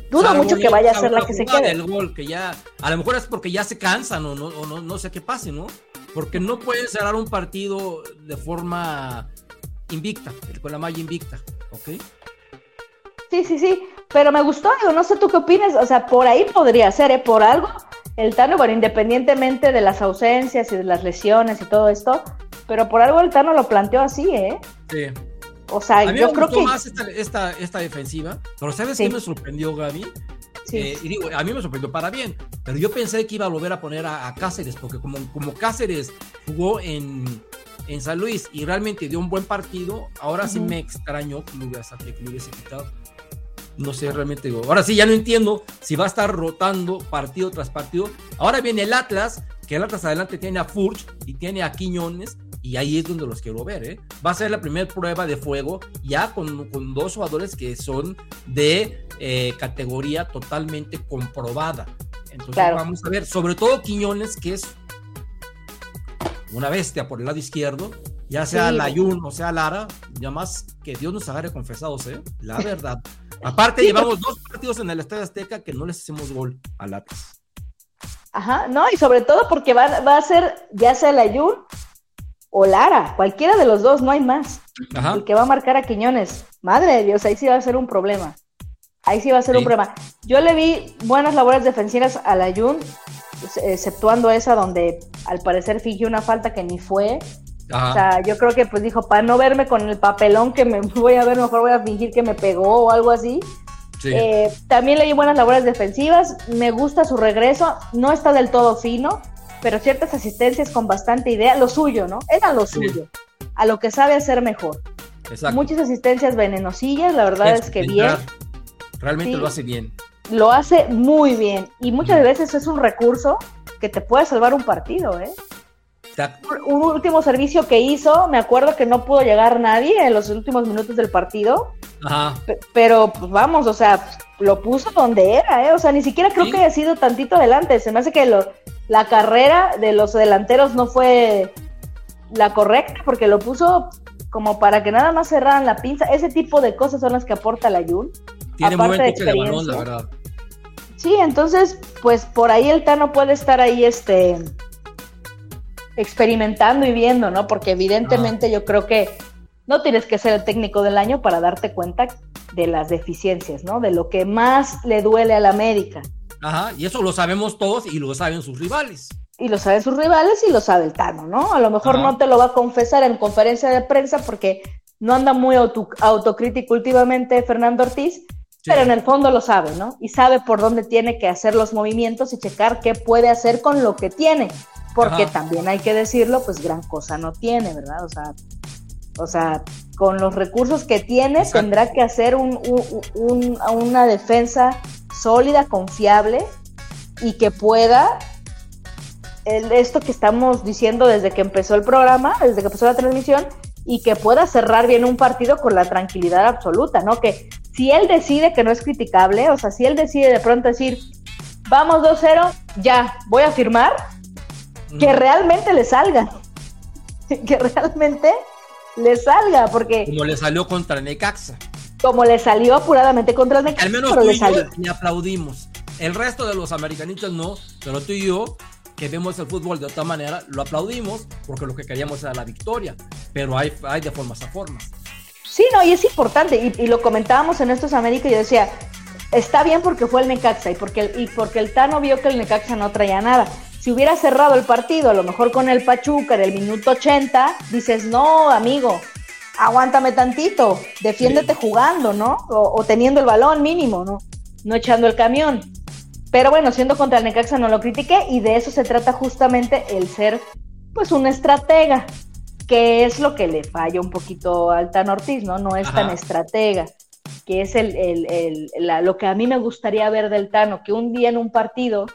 Dudo mucho que vaya a ser la que se quede. El gol, que ya, a lo mejor es porque ya se cansan o no, o no, no sé qué pase, ¿no? Porque no pueden cerrar un partido de forma invicta, con la malla invicta, ¿ok? Sí, sí, sí, pero me gustó, digo, no sé tú qué opinas, o sea, por ahí podría ser, ¿eh? Por algo, el Tano, bueno, independientemente de las ausencias y de las lesiones y todo esto, pero por algo el Tano lo planteó así, ¿eh? Sí. O sea, a mí yo me creo que. más esta, esta, defensiva, pero ¿sabes qué me sorprendió, Gaby? Sí. Eh, y digo, a mí me sorprendió para bien, pero yo pensé que iba a volver a poner a, Cáceres, porque como, como Cáceres jugó en, en San Luis y realmente dio un buen partido, ahora sí me extrañó que lo hubiese quitado. No sé, realmente digo. Ahora sí, ya no entiendo si va a estar rotando partido tras partido. Ahora viene el Atlas, que el Atlas adelante tiene a Furch y tiene a Quiñones, y ahí es donde los quiero ver. ¿eh? Va a ser la primera prueba de fuego ya con, con dos jugadores que son de eh, categoría totalmente comprobada. Entonces vamos a ver, sobre todo Quiñones, que es una bestia por el lado izquierdo, ya sea la Layun o sea Lara, ya más que Dios nos agarre confesados, ¿eh? la verdad. Aparte, llevamos dos partidos en el Estadio Azteca que no les hacemos gol a Latas. Ajá, no, y sobre todo porque va, va a ser ya sea la Layun o Lara, cualquiera de los dos, no hay más. El que va a marcar a Quiñones. Madre de Dios, ahí sí va a ser un problema. Ahí sí va a ser un problema. Yo le vi buenas labores defensivas a la Jun, exceptuando esa donde al parecer fingió una falta que ni fue. O sea, yo creo que pues dijo, para no verme con el papelón que me [laughs] voy a ver, mejor voy a fingir que me pegó o algo así. Eh, también le vi buenas labores defensivas, me gusta su regreso, no está del todo fino, pero ciertas asistencias con bastante idea, lo suyo, ¿no? Era lo suyo, a lo que sabe hacer mejor. Muchas asistencias venenosillas, la verdad es, que bien. Realmente lo hace bien. Lo hace muy bien y muchas veces es un recurso que te puede salvar un partido, ¿eh? Un último servicio que hizo, me acuerdo que no pudo llegar nadie en los últimos minutos del partido. Ajá. Pero pues vamos, o sea, lo puso donde era, ¿eh? O sea, ni siquiera creo que haya sido tantito adelante. Se me hace que lo, la carrera de los delanteros no fue la correcta porque lo puso como para que nada más cerraran la pinza. Ese tipo de cosas son las que aporta la Jun. Tiene muy buen de, balón, la verdad. Sí, entonces, pues por ahí el Tano puede estar ahí este experimentando y viendo, ¿no? Porque evidentemente yo creo que no tienes que ser el técnico del año para darte cuenta de las deficiencias, ¿no? De lo que más le duele a la América. Ajá, y eso lo sabemos todos y lo saben sus rivales. Y lo saben sus rivales y lo sabe el Tano, ¿no? A lo mejor no te lo va a confesar en conferencia de prensa porque no anda muy autocrítico últimamente Fernando Ortiz, pero en el fondo lo sabe, ¿no? Y sabe por dónde tiene que hacer los movimientos y checar qué puede hacer con lo que tiene, porque también hay que decirlo, pues gran cosa no tiene, ¿verdad? O sea, o sea, con los recursos que tiene tendrá que hacer un, una defensa sólida, confiable y que pueda esto que estamos diciendo desde que empezó el programa, desde que empezó la transmisión, y que pueda cerrar bien un partido con la tranquilidad absoluta, ¿no? Que si él decide que no es criticable, o sea, si él decide de pronto decir, vamos 2-0, ya, voy a firmar, que realmente le salga, [laughs] que realmente le salga, porque... Como le salió contra Necaxa como le salió apuradamente contra el Necaxa. Al menos tú y yo aplaudimos. El resto de los americanistas no, pero tú y yo, que vemos el fútbol de otra manera, lo aplaudimos porque lo que queríamos era la victoria. Pero hay, hay de formas a formas. Sí, no, y es importante, y, lo comentábamos en estos América, y yo decía, está bien porque fue el Necaxa y porque, el, y porque el Tano vio que el Necaxa no traía nada. Si hubiera cerrado el partido, a lo mejor con el Pachuca en el minuto 80, dices, no, amigo, aguántame tantito, defiéndete jugando, ¿no? O, teniendo el balón mínimo, ¿no? No echando el camión. Pero bueno, siendo contra el Necaxa no lo critiqué y de eso se trata justamente el ser, pues, un estratega, que es lo que le falla un poquito al Tan Ortiz, ¿no? No es tan estratega que es el, el, lo que a mí me gustaría ver del Tano, que un día en un partido,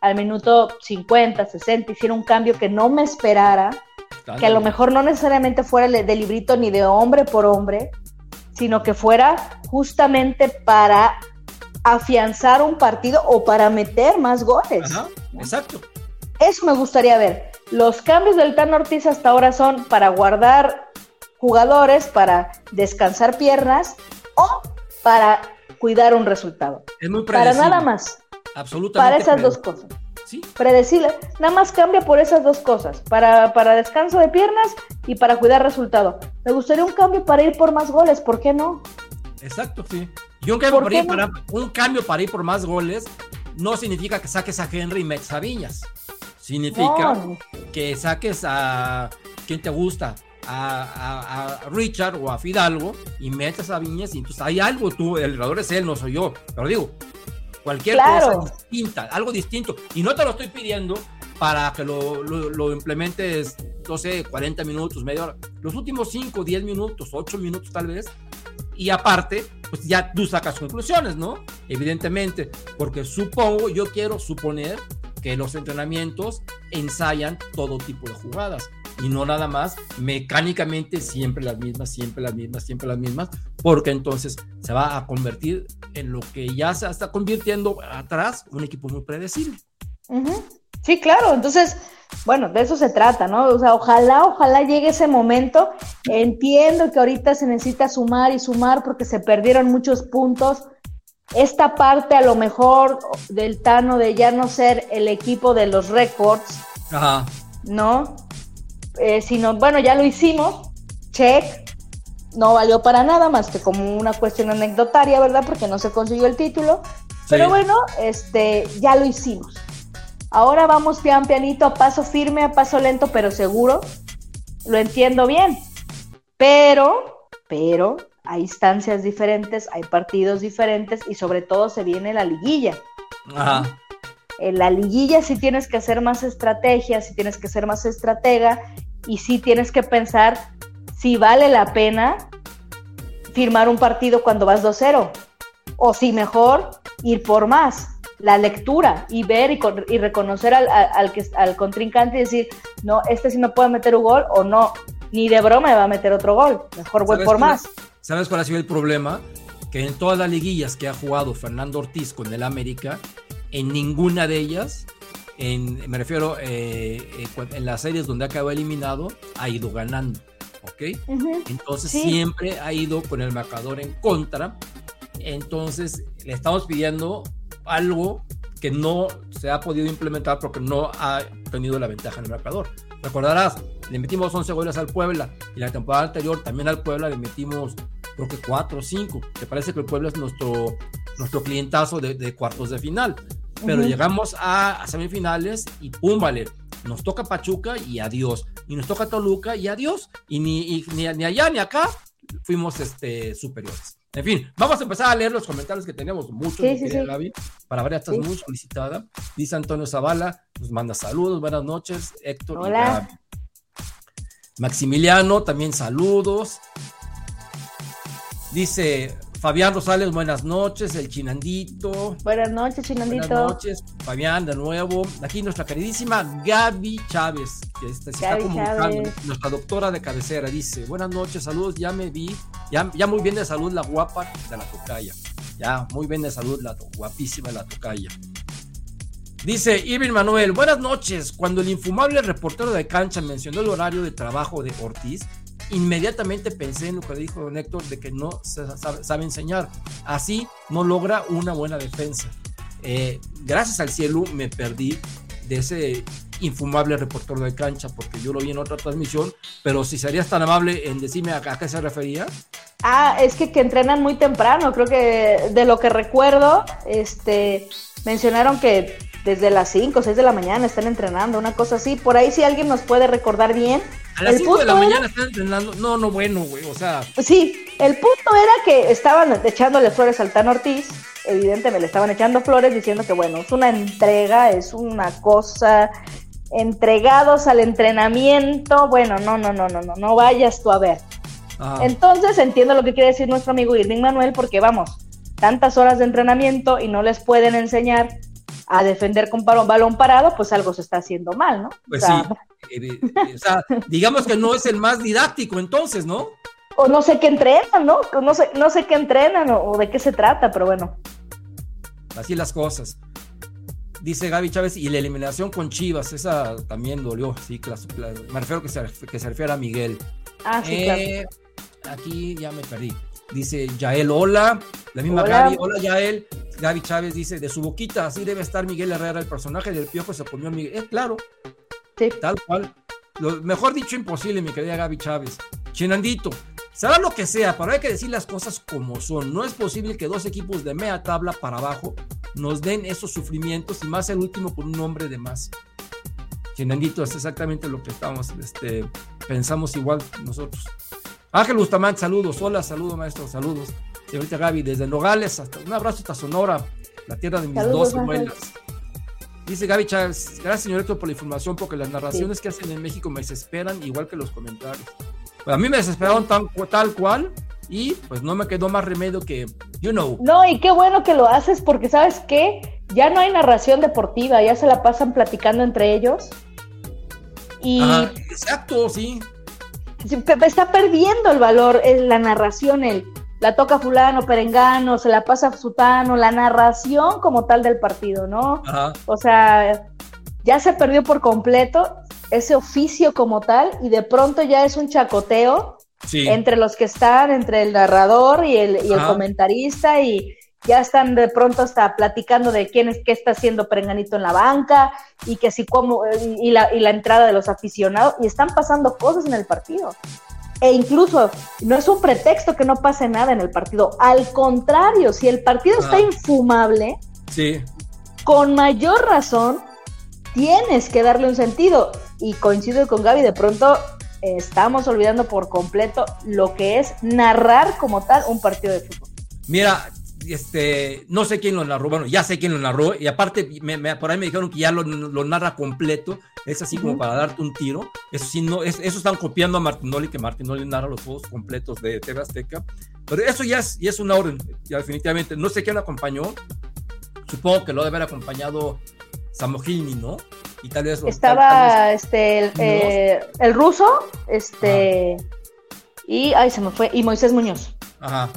al minuto 50, 60, hiciera un cambio que no me esperara, que a lo mejor no necesariamente fuera de librito ni de hombre por hombre, sino que fuera justamente para afianzar un partido o para meter más goles. exacto. Eso me gustaría ver. Los cambios del Tano Ortiz hasta ahora son para guardar jugadores, para descansar piernas o para cuidar un resultado. Es muy Para nada más. Absolutamente. Para esas dos cosas. Sí. Predecible. Nada más cambia por esas dos cosas. Para, para descanso de piernas y para cuidar resultado. Me gustaría un cambio para ir por más goles. ¿Por qué no? Exacto, sí. Y un cambio, para ir, para, un cambio para ir por más goles no significa que saques a Henry y metas a Viñas. Significa que saques a quien te gusta, a, Richard o a Fidalgo y metes a Viñas y entonces hay algo, tú, el error es él, no soy yo, pero digo, cualquier cosa distinta, algo distinto, y no te lo estoy pidiendo para que lo, lo, implementes, no sé, 40 minutos, media hora, los últimos 5, 10 minutos, 8 minutos tal vez, y aparte, pues ya tú sacas conclusiones, ¿no? Evidentemente, porque supongo, yo quiero suponer que los entrenamientos ensayan todo tipo de jugadas y no nada más mecánicamente siempre las mismas, siempre las mismas, siempre las mismas, porque entonces se va a convertir en lo que ya se está convirtiendo atrás un equipo muy predecible. Sí, claro, entonces, bueno, de eso se trata, ¿no? O sea, ojalá, ojalá llegue ese momento. Entiendo que ahorita se necesita sumar y sumar porque se perdieron muchos puntos. Esta parte a lo mejor del Tano de ya no ser el equipo de los récords, ¿no? Eh, sino, bueno, ya lo hicimos, check, no valió para nada más que como una cuestión anecdotaria, ¿verdad? Porque no se consiguió el título. Pero bueno, este, ya lo hicimos. Ahora vamos pian pianito, a paso firme, a paso lento, pero seguro. Lo entiendo bien. Pero, pero, hay instancias diferentes, hay partidos diferentes y sobre todo se viene la liguilla. Ajá. En la liguilla sí tienes que hacer más estrategias, sí tienes que ser más estratega y sí tienes que pensar si vale la pena firmar un partido cuando vas 2-0 o si mejor ir por más. La lectura y ver y, reconocer al, al, contrincante y decir, no, este sí me puede meter un gol o no, ni de broma me va a meter otro gol. Mejor voy por más. ¿Sabes cuál ha sido el problema? Que en todas las liguillas que ha jugado Fernando Ortiz con el América, en ninguna de ellas me refiero eh, eh, en las series donde ha quedado eliminado, ha ido ganando. ¿Ok? Entonces siempre ha ido con el marcador en contra. Entonces le estamos pidiendo algo que no se ha podido implementar porque no ha tenido la ventaja en el marcador. Recordarás, le metimos 11 goles al Puebla y la temporada anterior también al Puebla le metimos creo que 4 o 5. ¿Te parece que el Puebla es nuestro, nuestro clientazo de, de cuartos de final? pero llegamos a, semifinales y pum, vale, nos toca Pachuca y adiós, y nos toca Toluca y adiós, y ni, ni, allá ni acá fuimos este, superiores. En fin, vamos a empezar a leer los comentarios que tenemos muchos, sí, Gaby. Para ver, estás muy solicitada. Dice Antonio Zavala, nos manda saludos, buenas noches, Héctor Hola. Maximiliano, también saludos. Dice Fabián Rosales, buenas noches, el Chinandito. Buenas noches, Chinandito. Buenas noches, Fabián, de nuevo. Aquí nuestra queridísima Gaby Chávez, que se está comunicando, nuestra doctora de cabecera, dice, buenas noches, saludos, ya me vi, ya, ya muy bien de salud la guapa de la tocaya. Ya, muy bien de salud la guapísima de la tocaya. Dice Irving Manuel, buenas noches. Cuando el infumable reportero de cancha mencionó el horario de trabajo de Ortiz, inmediatamente pensé en lo que dijo don Héctor de que no sabe, enseñar. Así no logra una buena defensa. Eh, gracias al cielo me perdí de ese infumable reportero de cancha porque yo lo vi en otra transmisión, pero si serías tan amable en decirme a, qué se refería. Ah, es que, que entrenan muy temprano, creo que de lo que recuerdo, este, mencionaron que desde las 5 o 6 de la mañana están entrenando, una cosa así. Por ahí si alguien nos puede recordar bien. A las 5 de la mañana están entrenando. No, no, bueno, güey, o sea. Sí, el punto era que estaban echándole flores al Tan Ortiz. Evidentemente le estaban echando flores diciendo que, bueno, es una entrega, es una cosa. Entregados al entrenamiento. Bueno, no, no, no, no, no, no vayas tú a ver. Entonces entiendo lo que quiere decir nuestro amigo Irving Manuel, porque vamos, tantas horas de entrenamiento y no les pueden enseñar a defender con balón parado, pues algo se está haciendo mal, ¿no? Pues sí. [laughs] Eh, eh, o sea, digamos que no es el más didáctico entonces, ¿no? O no sé qué entrenan, ¿no? No sé, no sé qué entrenan o, de qué se trata, pero bueno. Así las cosas. Dice Gaby Chávez, y la eliminación con Chivas, esa también dolió, sí, me refiero que se, que se refiere a Miguel. Ah, sí, eh, Aquí ya me perdí. Dice Yael, hola. La misma Gaby, hola Yael. Gaby Chávez dice, de su boquita, así debe estar Miguel Herrera, el personaje del piojo se comió a Miguel. Eh, claro, sí. tal cual. Lo mejor dicho imposible, mi querida Gaby Chávez. Chinandito, será lo que sea, pero hay que decir las cosas como son. No es posible que dos equipos de media tabla para abajo nos den esos sufrimientos y más el último por un nombre de más. Chinandito, es exactamente lo que estamos, este, pensamos igual nosotros. Ángel Bustamante, saludos. Hola, saludos, maestro, saludos. Señorita Gaby, desde Nogales hasta un abrazo hasta Sonora, la tierra de mis dos abuelas. Dice Gaby Chávez, gracias señorito por la información, porque las narraciones que hacen en México me desesperan igual que los comentarios. Pues a mí me desesperaron tan, tal cual y pues no me quedó más remedio que, you know. No, y qué bueno que lo haces porque sabes qué, ya no hay narración deportiva, ya se la pasan platicando entre ellos. Y... exacto, sí. Está perdiendo el valor, la narración, el la toca fulano, perengano, se la pasa sutano, la narración como tal del partido, ¿no? O sea, ya se perdió por completo ese oficio como tal y de pronto ya es un chacoteo entre los que están, entre el narrador y el, y el comentarista y ya están de pronto hasta platicando de quién es qué está haciendo Perenganito en la banca y que si como y la, y la entrada de los aficionados y están pasando cosas en el partido. E incluso no es un pretexto que no pase nada en el partido. Al contrario, si el partido está infumable, sí. con mayor razón tienes que darle un sentido. Y coincido con Gaby, de pronto estamos olvidando por completo lo que es narrar como tal un partido de fútbol. Mira, este, no sé quién lo narró, bueno, ya sé quién lo narró, y aparte por ahí me dijeron que ya lo, narra completo, es así como para darte un tiro, eso sí, no, eso están copiando a Martinoli, que Martinoli narra los juegos completos de TV Azteca, pero eso ya es, ya es una orden, ya definitivamente, no sé quién lo acompañó, supongo que lo debe haber acompañado Samogini, ¿no? Y tal vez... Estaba, este, el, eh, el, ruso, este... Y, ay, se me fue, y Moisés Muñoz. Ajá.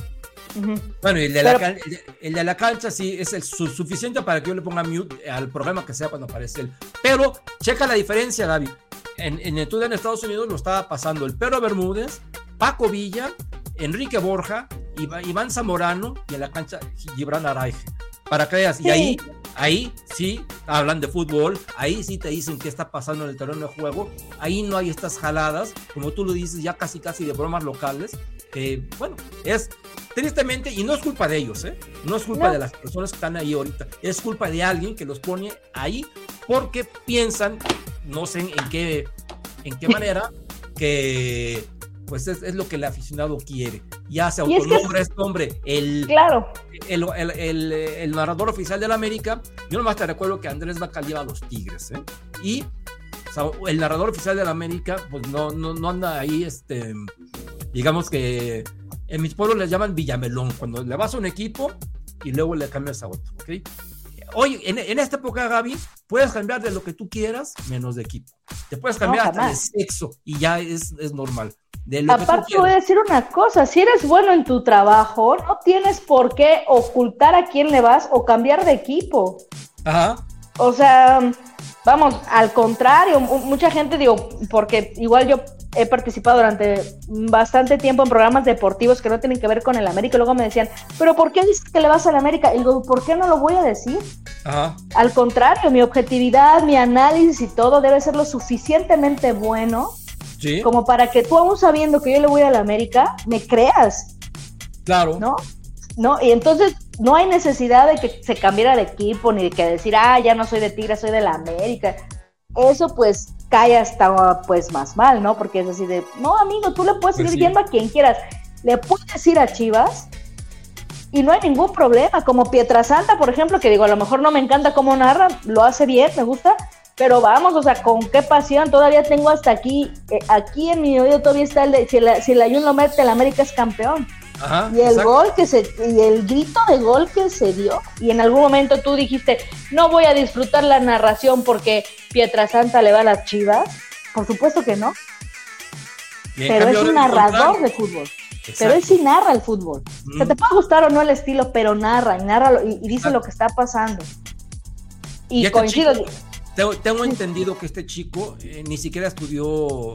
Bueno, y el de, la, el, de, la, cancha sí es el suficiente para que yo le ponga mute al programa que sea cuando aparece él. Pero checa la diferencia, Gaby. En, en el en Estados Unidos lo estaba pasando el Pedro Bermúdez, Paco Villa, Enrique Borja, Iván Zamorano y en la cancha Gibran Araige. Para que veas, y ahí, ahí sí hablan de fútbol, ahí sí te dicen qué está pasando en el terreno de juego, ahí no hay estas jaladas, como tú lo dices, ya casi casi de bromas locales, que bueno, es tristemente, y no es culpa de ellos, ¿eh? no es culpa de las personas que están ahí ahorita, es culpa de alguien que los pone ahí porque piensan, no sé en qué, en qué [laughs] manera, que pues es, lo que el aficionado quiere. Ya se autonombra este hombre, el, claro. el, el, el, narrador oficial de la América. Yo nomás te recuerdo que Andrés Bacal lleva a los Tigres, ¿eh? Y el narrador oficial de la América, pues no, no, no anda ahí, este, digamos que en mis pueblos les llaman Villamelón, cuando le vas a un equipo y luego le cambias a otro, ¿ok? Hoy, en, en, esta época, Gaby, puedes cambiar de lo que tú quieras, menos de equipo. Te puedes cambiar hasta de sexo y ya es, es normal. Aparte, voy a decir una cosa: si eres bueno en tu trabajo, no tienes por qué ocultar a quién le vas o cambiar de equipo. Ajá. O sea, vamos, al contrario, mucha gente, digo, porque igual yo he participado durante bastante tiempo en programas deportivos que no tienen que ver con el América. Y luego me decían, ¿pero por qué dices que le vas al América? Y digo, ¿por qué no lo voy a decir? Al contrario, mi objetividad, mi análisis y todo debe ser lo suficientemente bueno como para que tú, aún sabiendo que yo le voy a la América, me creas Claro. ¿No? ¿No? Y entonces no hay necesidad de que se cambiara de equipo ni de que decir, ah, ya no soy de Tigre, soy de la América. Eso pues cae hasta pues más mal, ¿no? Porque es así de, no, amigo, tú le puedes Pues seguir sí. yendo a quien quieras. Le puedes ir a Chivas y no hay ningún problema. Como Pietrasanta, por ejemplo, que digo, a lo mejor no me encanta cómo narra, lo hace bien, me gusta, pero vamos, o sea, con qué pasión. Todavía tengo hasta aquí, eh, aquí en mi oído todavía está el de, si, la, si el Ayun lo mete, el América es campeón. Ajá. Y el exacto. gol que se, y el grito de gol que se dio, y en algún momento tú dijiste, no voy a disfrutar la narración porque Pietrasanta le va a las chivas. Por supuesto que no, pero es un narrador de fútbol. Pero él sí narra el fútbol. O sea, Mm. te puede gustar o no el estilo, pero narra, y narra y, y dice Exacto. lo que está pasando. Y, Y este coincido. chico- tengo entendido que este chico eh, ni siquiera estudió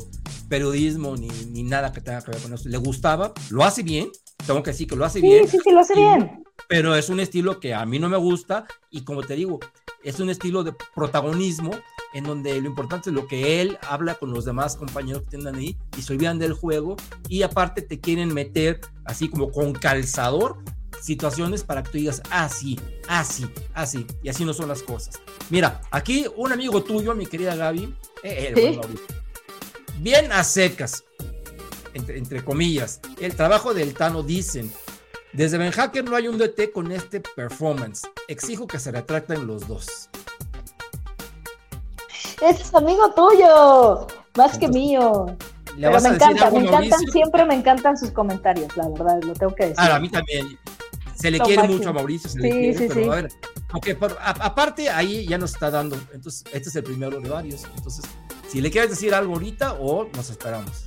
periodismo ni, ni nada que tenga que ver con eso. Le gustaba, lo hace bien, tengo que decir que lo hace Sí, bien, sí, sí, lo hace Y- bien. pero es un estilo que a mí no me gusta y como te digo, es un estilo de protagonismo en donde lo importante es lo que él habla con los demás compañeros que tienen ahí y se olvidan del juego y aparte te quieren meter así como con calzador situaciones para que tú digas así, así, así y así no son las cosas. Mira, aquí un amigo tuyo, mi querida Gaby, eh, eh, Sí. bueno, bien a secas, entre, entre comillas, el trabajo del Tano dicen, desde Ben Hacker no hay un DT con este performance. Exijo que se retracten los dos. Ese es amigo tuyo, más que mío. ¿Le Pero me encanta, me encantan, Mauricio? siempre me encantan sus comentarios, la verdad, lo tengo que decir. Ah, a mí también. Se le Lo quiere máximo. mucho a Mauricio, se Sí, le quiere, sí, pero sí. a ver, aunque por- a- aparte ahí ya nos está dando, entonces este es el primero de varios, entonces si le quieres decir algo ahorita o nos esperamos.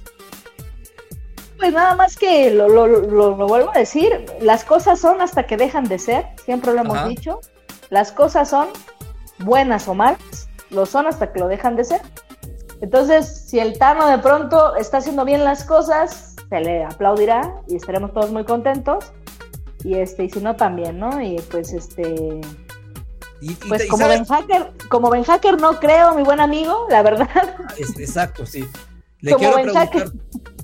Pues nada más que lo, lo, lo- lo vuelvo a decir, las cosas son hasta que dejan de ser, siempre lo hemos Ajá. dicho, las cosas son buenas o malas, lo son hasta que lo dejan de ser. Entonces, si el Tano de pronto está haciendo bien las cosas, se le aplaudirá y estaremos todos muy contentos. Y este, y si no también, ¿no? Y pues este, Y, pues y como sabes- Ben Hacker, como Ben Hacker no creo, mi buen amigo, la verdad. Exacto, sí. Le Como quiero Ben preguntar Hacker.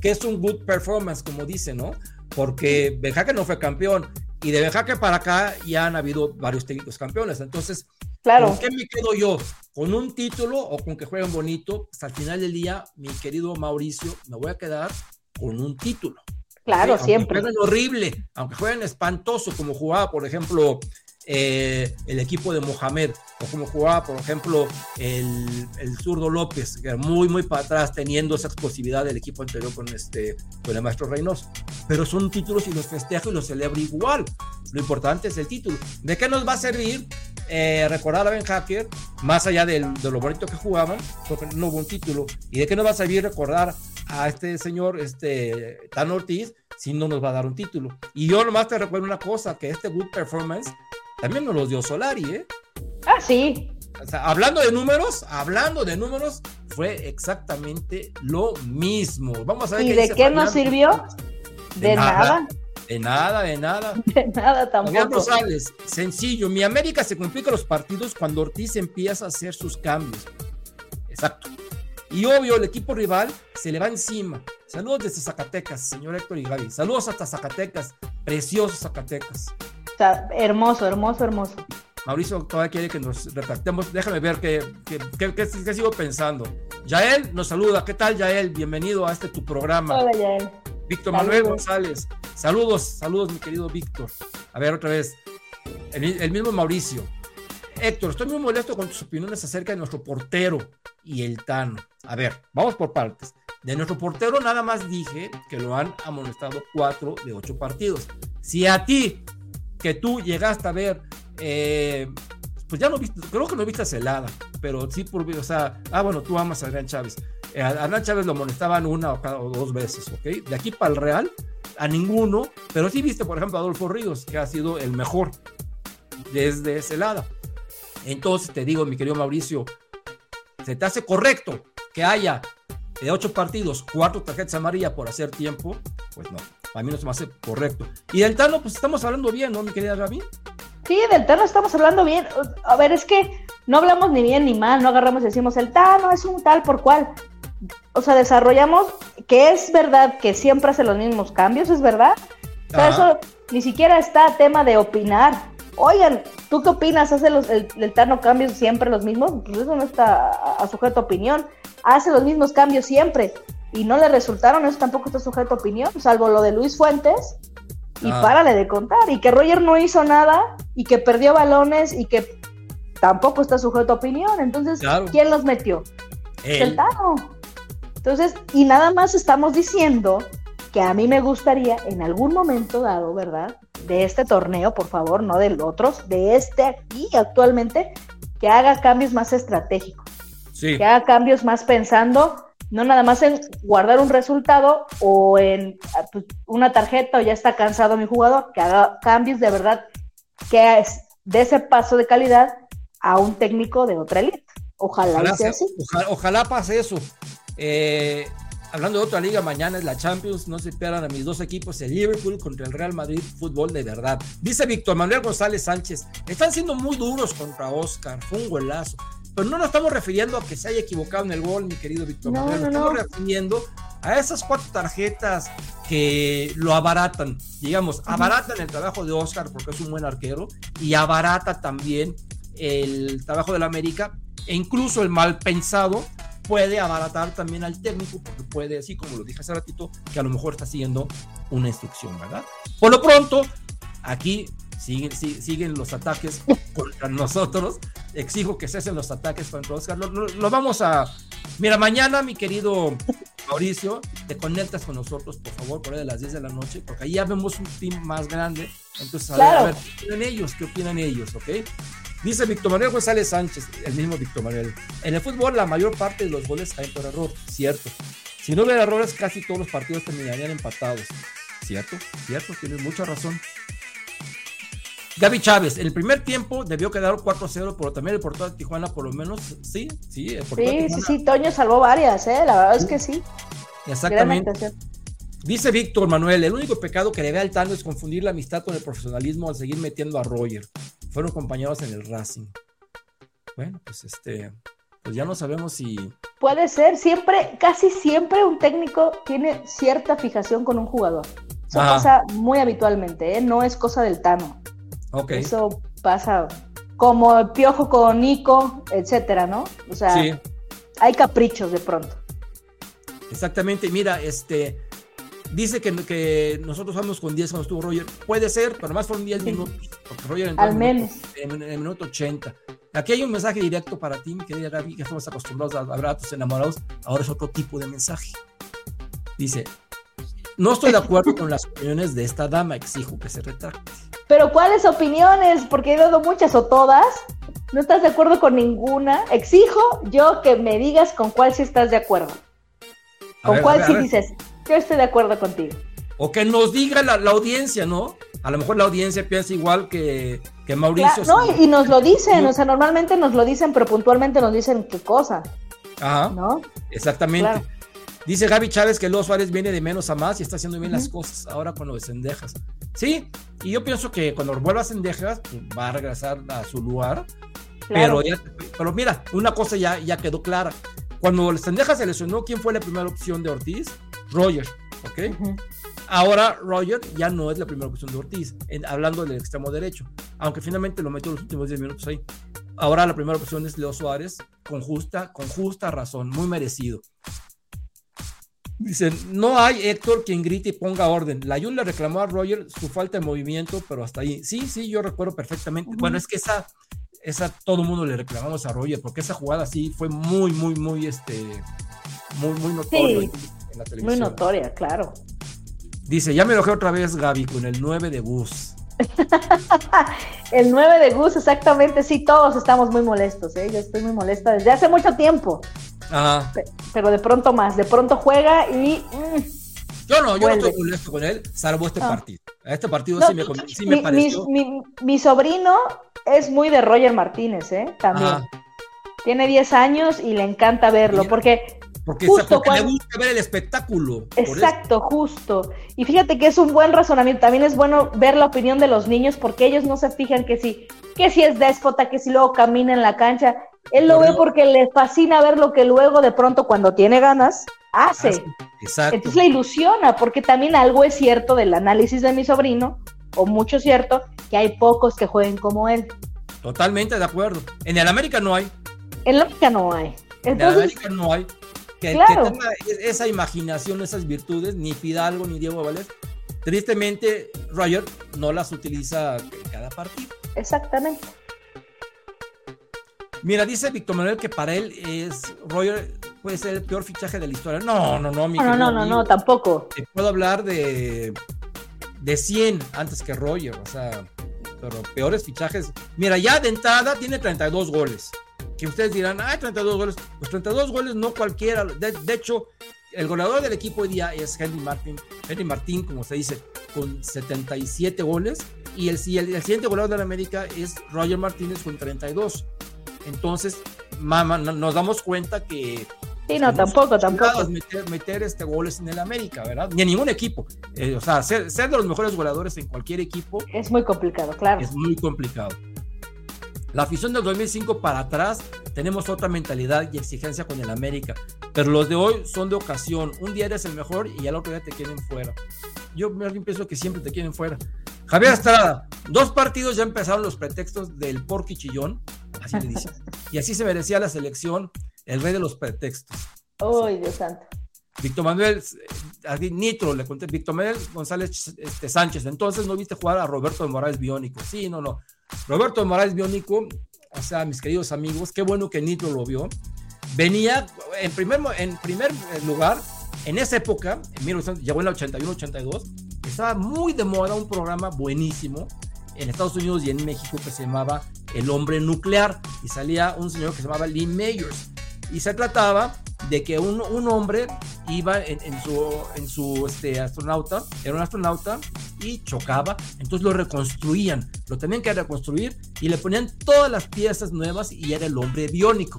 Qué es un good performance, como dice, ¿no? Porque Hacker no fue campeón y de Hacker para acá ya han habido varios técnicos campeones. Entonces, Claro, ¿con qué me quedo yo? ¿Con un título o con que jueguen bonito? Pues al final del día, mi querido Mauricio, me voy a quedar con un título. claro, aunque siempre. jueguen horrible, aunque jueguen espantoso, como jugaba, por ejemplo, eh, el equipo de Mohamed, o como jugaba, por ejemplo, el, el zurdo López, que era muy, muy para atrás, teniendo esa explosividad del equipo anterior con, este, con el maestro Reynoso. Pero son títulos y los festejo y los celebro igual. Lo importante es el título. ¿De qué nos va a servir eh, recordar a Ben Hacker, más allá del- de lo bonito que jugaban, porque no hubo un título? ¿Y de qué nos va a servir recordar a este señor, este Tan Ortiz, si no nos va a dar un título? Y yo nomás te recuerdo una cosa, que este good performance también nos los dio Solari, ¿eh? Ah, sí, O sea, hablando de números, hablando de números, fue exactamente lo mismo. Vamos a ver ¿Y qué de dice qué nos Fabián. sirvió? de nada, De nada, de nada. [laughs] de nada tampoco. Rosales, sencillo. Mi América se complica los partidos cuando Ortiz empieza a hacer sus cambios. Exacto. Y obvio, el equipo rival se le va encima. Saludos desde Zacatecas, señor Héctor y Gaby. Saludos hasta Zacatecas. Precioso Zacatecas. Sea, hermoso, hermoso, hermoso. Mauricio todavía quiere que nos retractemos. Déjame ver qué, qué, qué- qué- qué sigo pensando. Yael nos saluda. ¿Qué tal, Yael? Bienvenido a este tu programa. Hola, Yael. Víctor Saludos. Manuel González. Saludos, saludos, mi querido Víctor. A ver, otra vez. El, el mismo Mauricio. Héctor, estoy muy molesto con tus opiniones acerca de nuestro portero y el Tano. A ver, vamos por partes. De nuestro portero nada más dije que lo han amonestado cuatro de ocho partidos. Si a ti, que tú llegaste a ver, eh, pues ya no viste, creo que no viste a Celada, pero sí por, o sea, ah, bueno, tú amas a Adrián Chávez. Eh, a Hernán Chávez lo amonestaban una o, cada, o dos veces, ¿ok? De aquí para el Real, a ninguno, pero sí viste, por ejemplo, a Adolfo Ríos, que ha sido el mejor desde Celada. Entonces te digo, mi querido Mauricio, ¿se te hace correcto que haya de ocho partidos, cuatro tarjetas amarillas por hacer tiempo? Pues no, a mí no se me hace correcto. Y del Tano, pues estamos hablando bien, ¿no, mi querida Gaby? Sí, del Tano estamos hablando bien. A ver, es que no hablamos ni bien ni mal, no agarramos y decimos el Tano es un tal por cual. O sea, desarrollamos que es verdad que siempre hace los mismos cambios, es verdad, O sea, eso ni siquiera está tema de opinar. Oigan, ¿tú qué opinas? ¿Hace los, el, el Tano cambios siempre los mismos? Pues eso no está a, a sujeto a opinión. Hace los mismos cambios siempre y no le resultaron, eso tampoco está sujeto a opinión, salvo lo de Luis Fuentes, y Ah. párale de contar, y que Roger no hizo nada, y que perdió balones, y que tampoco está sujeto a opinión. Entonces, Claro. ¿quién los metió? Él. El Tano. Entonces, y nada más estamos diciendo que a mí me gustaría en algún momento dado, ¿verdad? De este torneo, por favor, no del otros, de este aquí actualmente, que haga cambios más estratégicos Sí. que haga cambios más pensando, no nada más en guardar un resultado o en ah, pues, una tarjeta o ya está cansado mi jugador, que haga cambios de verdad, que es de ese paso de calidad a un técnico de otra elite. Ojalá, sea- así. ojalá- ojalá pase eso. Eh, hablando de otra liga, mañana es la Champions. No se pierdan a mis dos equipos, el Liverpool contra el Real Madrid, fútbol de verdad. Dice Víctor Manuel González Sánchez: están siendo muy duros contra Oscar. Fue un golazo. Pero no nos estamos refiriendo a que se haya equivocado en el gol, mi querido Víctor No, Manuel. Nos no, estamos no. refiriendo a esas cuatro tarjetas que lo abaratan. Digamos, abaratan el trabajo de Oscar porque es un buen arquero y abarata también el trabajo del América e incluso el mal pensado puede abaratar también al técnico porque puede, así como lo dije hace ratito, que a lo mejor está siguiendo una instrucción, ¿verdad? Por lo pronto, aquí siguen, si- siguen los ataques contra nosotros. Exijo que cesen los ataques contra Oscar. Lo, lo- lo vamos a... Mira, mañana, mi querido Mauricio, te conectas con nosotros, por favor, por ahí de las 10 de la noche, porque ahí ya vemos un team más grande. Entonces, a, ver, Claro. a ver, ¿qué opinan ellos? ¿Qué opinan ellos? ¿Ok? Dice Víctor Manuel González Sánchez, el mismo Víctor Manuel. En el fútbol la mayor parte de los goles caen por error, cierto. Si no hubiera errores, casi todos los partidos terminarían empatados. ¿Cierto? ¿Cierto? Tienes mucha razón. Gaby Chávez, en el primer tiempo debió quedar 4-0, pero también el portero de Tijuana, por lo menos, sí, sí, el portero de Sí, sí, Tijuana, sí, Toño salvó varias, ¿eh? La verdad es que sí. Exactamente. Dice Víctor Manuel, el único pecado que le ve al Tano es confundir la amistad con el profesionalismo al seguir metiendo a Roger. Fueron compañeros en el Racing. Bueno, pues este, pues ya no sabemos si... Puede ser, siempre, casi siempre un técnico tiene cierta fijación con un jugador. Eso Ajá. pasa muy habitualmente, ¿eh? No es cosa del Tano. Ok. Eso pasa como el piojo con Nico, etcétera, ¿no? O sea, Sí, hay caprichos de pronto. exactamente. Mira, este, dice que, que nosotros vamos con 10 cuando estuvo Roger. Puede ser, pero más fueron 10 Sí. minutos. Porque Roger entró Al en menos. En, en el minuto 80. Aquí hay un mensaje directo para ti, mi querida Gaby, que estamos acostumbrados a hablar a tus enamorados. Ahora es otro tipo de mensaje. Dice, no estoy de acuerdo con las opiniones de esta dama, exijo que se retracte. Pero ¿cuáles opiniones? Porque he dado muchas o todas. ¿No estás de acuerdo con ninguna? Exijo yo que me digas con cuál sí estás de acuerdo. Con ver, cuál ver, sí dices, yo estoy de acuerdo contigo. O que nos diga la, la audiencia, ¿no? A lo mejor la audiencia piensa igual que, que Mauricio. Claro, no, y, y nos lo dicen, No. o sea, normalmente nos lo dicen, pero puntualmente nos dicen qué cosa, Ajá, ¿no? exactamente. Claro. Dice Gaby Chávez que Leo Suárez viene de menos a más y está haciendo bien las cosas ahora con lo de Cendejas. Sí, y yo pienso que cuando vuelva a Cendejas pues, va a regresar a su lugar. Claro. Pero, ya- pero mira, una cosa ya, ya quedó clara. Cuando Cendejas se lesionó, ¿quién fue la primera opción de Ortiz? Roger, ¿ok? Ahora Roger ya no es la primera opción de Ortiz, en- hablando del extremo derecho, aunque finalmente lo metió los últimos 10 minutos ahí. Ahora la primera opción es Leo Suárez, con justa, con justa razón, muy merecido. Dicen, no hay Héctor quien grite y ponga orden. La Jun le reclamó a Roger su falta de movimiento, pero hasta ahí. Sí, sí, yo recuerdo perfectamente. Bueno, es que esa, esa todo el mundo le reclamamos a Roger, porque esa jugada sí fue muy, muy, muy, este, muy, muy notorio Sí. En la Muy televisión. notoria, claro. Dice, ya me enojé otra vez, Gaby, con el 9 de bus. [laughs] El 9 de Gus, exactamente, sí, todos estamos muy molestos, ¿eh? Yo estoy muy molesta desde hace mucho tiempo, Ajá. pe- pero de pronto más, de pronto juega y... mm, Yo no, yo Vuelve. no estoy molesto con él, salvo este Ah. partido. A este partido No, sí, me, sí me mi, pareció. mi- mi- mi sobrino es muy de Roger Martínez, ¿eh? También. Ajá. Tiene 10 años y le encanta verlo, porque Porque, justo porque le gusta ver el espectáculo. Exacto, justo. Y fíjate que es un buen razonamiento. También es bueno ver la opinión de los niños porque ellos no se fijan que si, que si es déspota, que si luego camina en la cancha. Él lo ve porque le fascina ver lo que luego de pronto cuando tiene ganas hace. Exacto. Entonces la ilusiona, porque también algo es cierto del análisis de mi sobrino, o mucho cierto, que hay pocos que jueguen como él. Totalmente de acuerdo. En el América no hay. En el América no hay. en el América no hay. Que, tenga esa imaginación, esas virtudes, ni Fidalgo ni Diego Valdés. Tristemente, Roger no las utiliza en cada partido. Exactamente. Mira, dice Víctor Manuel que para él es Roger puede ser el peor fichaje de la historia. No, no, no, mi No, no, no, no, tampoco. Te puedo hablar de, de 100 antes que Roger, o sea, pero peores fichajes. Mira, ya de entrada tiene 32 goles. Que ustedes dirán, ay, 32 goles. Pues 32 goles no cualquiera. De, hecho, el goleador del equipo hoy día es Henry Martin. Henry Martín, como se dice, con 77 goles. Y el, el, el siguiente goleador de la América es Roger Martínez con 32. Entonces, mamá, nos damos cuenta que Sí, no, tampoco, tampoco. Meter, meter este goles en el América, ¿verdad? Ni en ningún equipo. Eh, o sea, ser, ser, de los mejores goleadores en cualquier equipo. Es muy complicado, claro. Es muy complicado. La afición del 2005 para atrás tenemos otra mentalidad y exigencia con el América, pero los de hoy son de ocasión. Un día eres el mejor y al otro día te quieren fuera. Yo pienso que siempre te quieren fuera. Javier Estrada, dos partidos ya empezaron los pretextos del porqui chillón, así le dicen. [laughs] Y así se merecía la selección el rey de los pretextos. ¡Ay, Dios santo! Víctor Manuel, eh, Nitro, le conté, Víctor Manuel González este, Sánchez, entonces no viste jugar a Roberto de Morales Biónico. Sí, no, no. Roberto Morales Biónico, o sea, mis queridos amigos, qué bueno que Nitro lo vio. Venía en primer, en primer lugar, en esa época, en 1900, llegó en el 81-82, estaba muy de moda un programa buenísimo en Estados Unidos y en México que se llamaba El Hombre Nuclear y salía un señor que se llamaba Lee Mayers y se trataba de que un, un hombre iba en, su, en su este, astronauta, era un astronauta y chocaba, entonces lo reconstruían, lo tenían que reconstruir y le ponían todas las piezas nuevas y era el hombre biónico.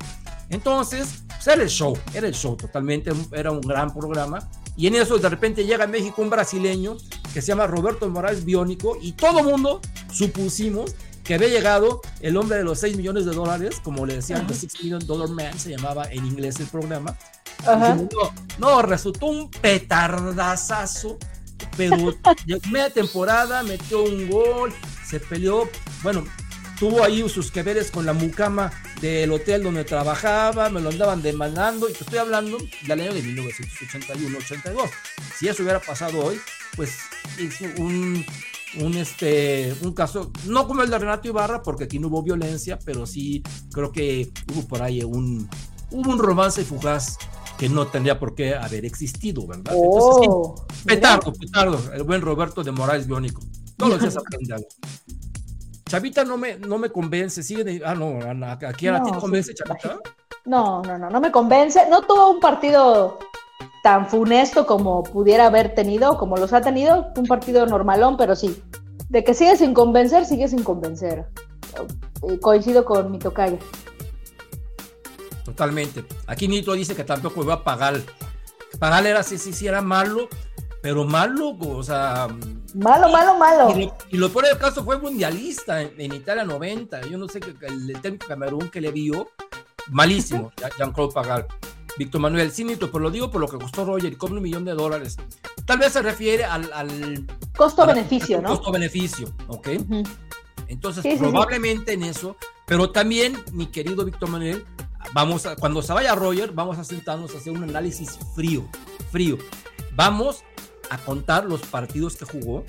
Entonces, pues era el show, era el show totalmente, era un gran programa. Y en eso de repente llega a México un brasileño que se llama Roberto Morales Biónico y todo mundo supusimos que había llegado el hombre de los 6 millones de dólares, como le decían, The 6 Million Dollar Man, se llamaba en inglés el programa. no, resultó un petardazazo, pero [laughs] media temporada metió un gol, se peleó, bueno, tuvo ahí sus que veres con la mucama del hotel donde trabajaba, me lo andaban demandando, y te estoy hablando del año de 1981-82. Si eso hubiera pasado hoy, pues es un un, este, un caso, no como el de Renato Ibarra, porque aquí no hubo violencia, pero sí creo que hubo por ahí un, hubo un romance fugaz que no tendría por qué haber existido, ¿verdad? Oh, petardo, petardo, el buen Roberto de Morales Biónico. Todos los días aprende algo. Chavita no me, no me convence, sigue de, ah, no, aquí a ti te convence, Chavita. No, no, no, no me convence. No tuvo un partido tan funesto como pudiera haber tenido, como los ha tenido, un partido normalón, pero sí. De que sigue sin convencer, sigue sin convencer. Eh, coincido con mi tocaya. Totalmente. Aquí Nito dice que tampoco iba a pagar. Pagar era sí, sí, sí, era malo, pero malo, o sea. Malo, malo, malo. Y lo, peor del caso fue mundialista en, Italia 90. Yo no sé, el, el técnico Camerún que le vio, malísimo, Jean-Claude Pagal. Víctor Manuel, Cinito, pero lo digo por lo que costó Roger y cobra un millón de dólares. Tal vez se refiere al... Costo-beneficio, ¿no? Costo-beneficio, ¿ok? Entonces, probablemente en eso, pero también, mi querido Víctor Manuel, vamos a, cuando se vaya Roger, vamos a sentarnos a hacer un análisis frío, frío. Vamos a contar los partidos que jugó,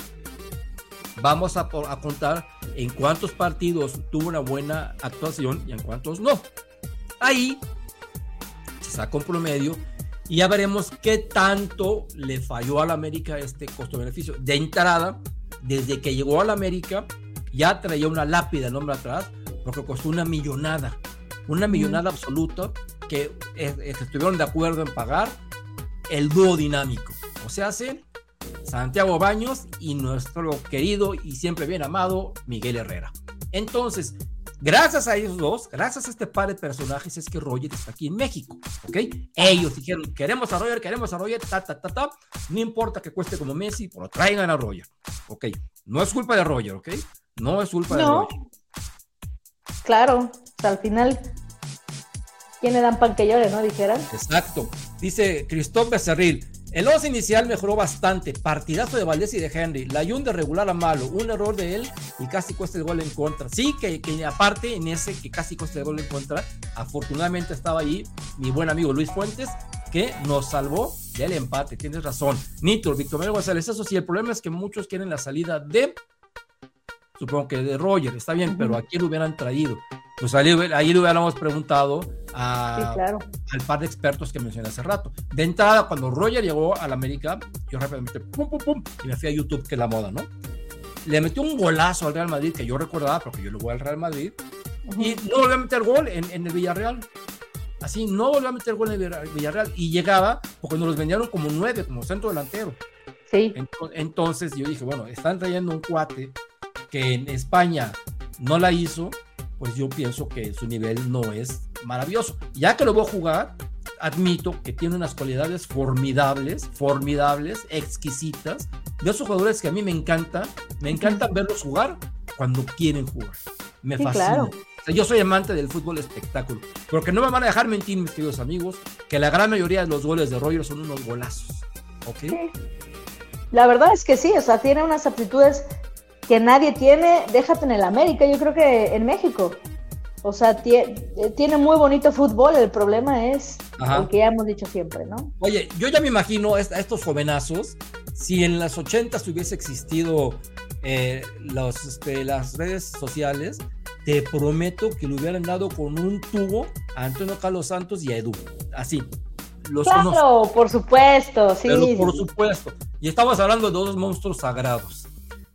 vamos a, a, contar en cuántos partidos tuvo una buena actuación y en cuántos no. Ahí saca un promedio y ya veremos qué tanto le falló al América este costo-beneficio. De entrada, desde que llegó al América, ya traía una lápida el nombre atrás, porque costó una millonada, una millonada absoluta que estuvieron de acuerdo en pagar el dúo dinámico. O sea, hace Santiago Baños y nuestro querido y siempre bien amado Miguel Herrera. Entonces, Gracias a ellos dos, gracias a este par de personajes, es que Roger está aquí en México, ¿ok? Ellos dijeron, queremos a Roger, queremos a Roger, ta, ta, ta, ta. No importa que cueste como Messi, pero traigan a Roger, ¿ok? No es culpa de Roger, ¿ok? No es culpa de Roger. Claro, al final, ¿quién le dan pan que llore, no? Dijeran. Exacto. Dice Cristóbal Becerril, El 11 inicial mejoró bastante. Partidazo de Valdés y de Henry. La de regular a malo. Un error de él y casi cuesta el gol en contra. Sí, que, que, aparte en ese que casi cuesta el gol en contra, afortunadamente estaba ahí mi buen amigo Luis Fuentes, que nos salvó del empate. Tienes razón. Nito, Víctor Manuel González. Eso sí, el problema es que muchos quieren la salida de. Supongo que de Roger, está bien, pero aquí lo hubieran traído. Pues ahí, ahí le hubiéramos preguntado a, al par de expertos que mencioné hace rato. De entrada, cuando Roger llegó al América, yo rápidamente pum, pum, pum, y me fui a YouTube, que es la moda, ¿no? Le metió un golazo al Real Madrid, que yo recordaba, porque yo le voy al Real Madrid, y no volvió a meter gol en, en, el Villarreal. Así, no volvió a meter gol en el Villarreal, y llegaba, porque nos los vendieron como nueve, como centro delantero. Sí. Entonces yo dije, bueno, están trayendo un cuate que en España no la hizo, pues yo pienso que su nivel no es maravilloso. Ya que lo voy a jugar, admito que tiene unas cualidades formidables, formidables, exquisitas, de esos jugadores que a mí me encanta, me encanta verlos jugar cuando quieren jugar. Me fascina. yo soy amante del fútbol espectáculo, porque no me van a dejar mentir, mis queridos amigos, que la gran mayoría de los goles de Roger son unos golazos. ¿Ok? La verdad es que sí, o sea, tiene unas aptitudes que nadie tiene, déjate en el América, yo creo que en México. O sea, tiene muy bonito fútbol, el problema es lo que ya hemos dicho siempre, ¿no? Oye, yo ya me imagino a estos jovenazos, si en las 80 hubiese existido eh, los, este, las redes sociales, te prometo que le hubieran dado con un tubo a Antonio Carlos Santos y a Edu. Así. Los claro, por supuesto, sí. Pero por supuesto. Y estamos hablando de dos monstruos sagrados.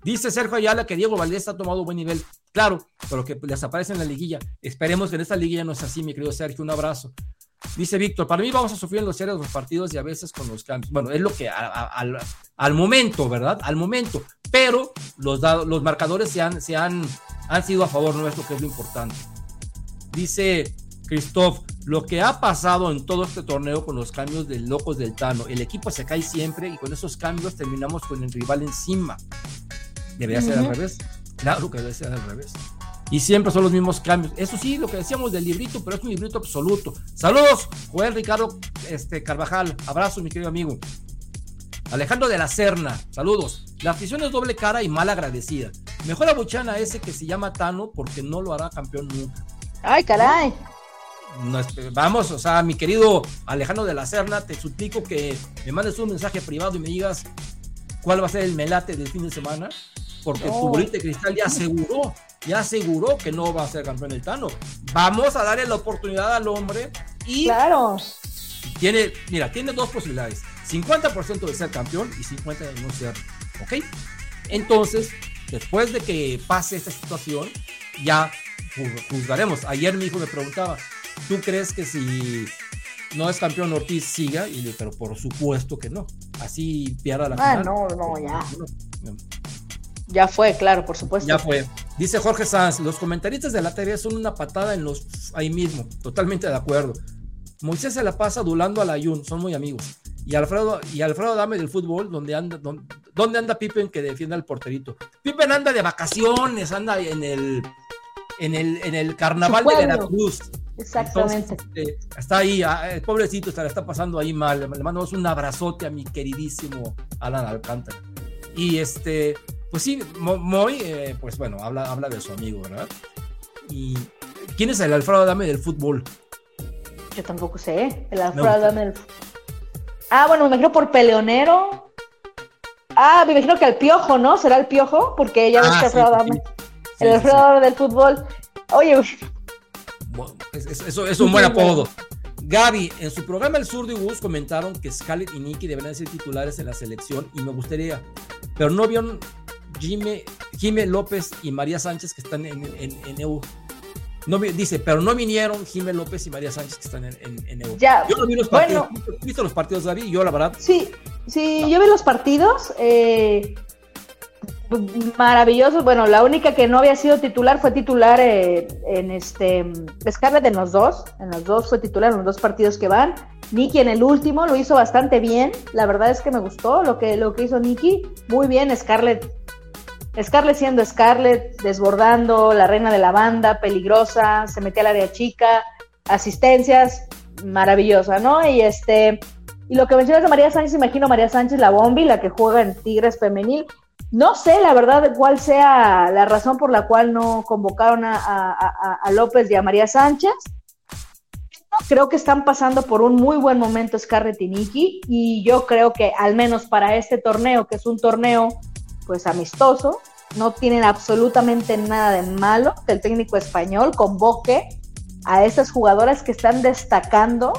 Dice Sergio Ayala que Diego Valdés ha tomado buen nivel. Claro, pero que les aparece en la liguilla. Esperemos que en esta liguilla no sea así, mi querido Sergio. Un abrazo. Dice Víctor, para mí vamos a sufrir en los series los partidos y a veces con los cambios. Bueno, es lo que al momento, ¿verdad? Al momento. Pero los, los marcadores se, han, se han, han sido a favor nuestro, que es lo importante. Dice Christoph, lo que ha pasado en todo este torneo con los cambios de locos del Tano, el equipo se cae siempre y con esos cambios terminamos con el rival encima. Debería ser al revés. Claro que debe ser al revés. Y siempre son los mismos cambios. Eso sí, lo que decíamos del librito, pero es un librito absoluto. Saludos, Joel Ricardo este, Carvajal. Abrazo, mi querido amigo. Alejandro de la Serna, saludos. La afición es doble cara y mal agradecida. Mejor abuchan a ese que se llama Tano porque no lo hará campeón nunca. Ay, caray. vamos, o sea, mi querido Alejandro de la Serna, te suplico que me mandes un mensaje privado y me digas cuál va a ser el melate del fin de semana porque bolita de cristal ya aseguró, ya aseguró que no va a ser campeón el Tano. Vamos a darle la oportunidad al hombre y claro. tiene, mira, tiene dos posibilidades, 50% de ser campeón y 50% de no ser, ¿ok? Entonces, después de que pase esta situación, ya juzgaremos. Ayer mi hijo me preguntaba, ¿tú crees que si no es campeón Ortiz siga? Y le pero por supuesto que no. Así pierda la ah, no, no, ya. Ya fue, claro, por supuesto. Ya fue. Dice Jorge Sanz, los comentaristas de la TV son una patada en los ahí mismo. Totalmente de acuerdo. Moisés se la pasa adulando a la Yun, son muy amigos. Y Alfredo, y Alfredo Dame del fútbol, donde anda, donde, anda Pippen que defienda al porterito. Pippen anda de vacaciones, anda en el en el, en el carnaval de Veracruz. Exactamente. Este, está ahí, ah, el pobrecito se la está pasando ahí mal. Le mandamos un abrazote a mi queridísimo Alan Alcántara. Y este, pues sí, Moy, eh, pues bueno, habla, habla de su amigo, ¿verdad? ¿Y quién es el Alfredo Adame del fútbol? Yo tampoco sé, el Alfredo Adame del Ah, bueno, me imagino por peleonero. Ah, me imagino que el piojo, ¿no? ¿Será el piojo? Porque ella ah, Alfredo Adame. el Alfredo Adame del fútbol. Oye, eso es un buen apodo. Gaby, en su programa El Sur de Gus comentaron que Scarlett y Nicky deberían ser titulares en la selección y me gustaría, pero no vieron Jime, López y María Sánchez que están en, en, EU. No, dice, pero no vinieron Jime López y María Sánchez que están en, EU. Ya, yo no vi los partidos. ¿Viste los partidos, David? Yo, la verdad. Sí, sí, yo vi los partidos. Eh, maravillosos. Bueno, la única que no había sido titular fue titular eh, en este Scarlett en los dos. En los dos fue titular en los dos partidos que van. Nicky en el último lo hizo bastante bien. La verdad es que me gustó lo que, lo que hizo Nicky. Muy bien, Scarlett Scarlett siendo Scarlett, desbordando, la reina de la banda, peligrosa, se metía al área chica, asistencias, maravillosa, ¿no? Y este, Y lo que mencionas de María Sánchez, imagino María Sánchez, la bombi, la que juega en Tigres Femenil. No sé, la verdad, cuál sea la razón por la cual no convocaron a, a, a López y a María Sánchez. Creo que están pasando por un muy buen momento Scarlett y Nikki y yo creo que al menos para este torneo, que es un torneo pues amistoso, no tienen absolutamente nada de malo que el técnico español convoque a estas jugadoras que están destacando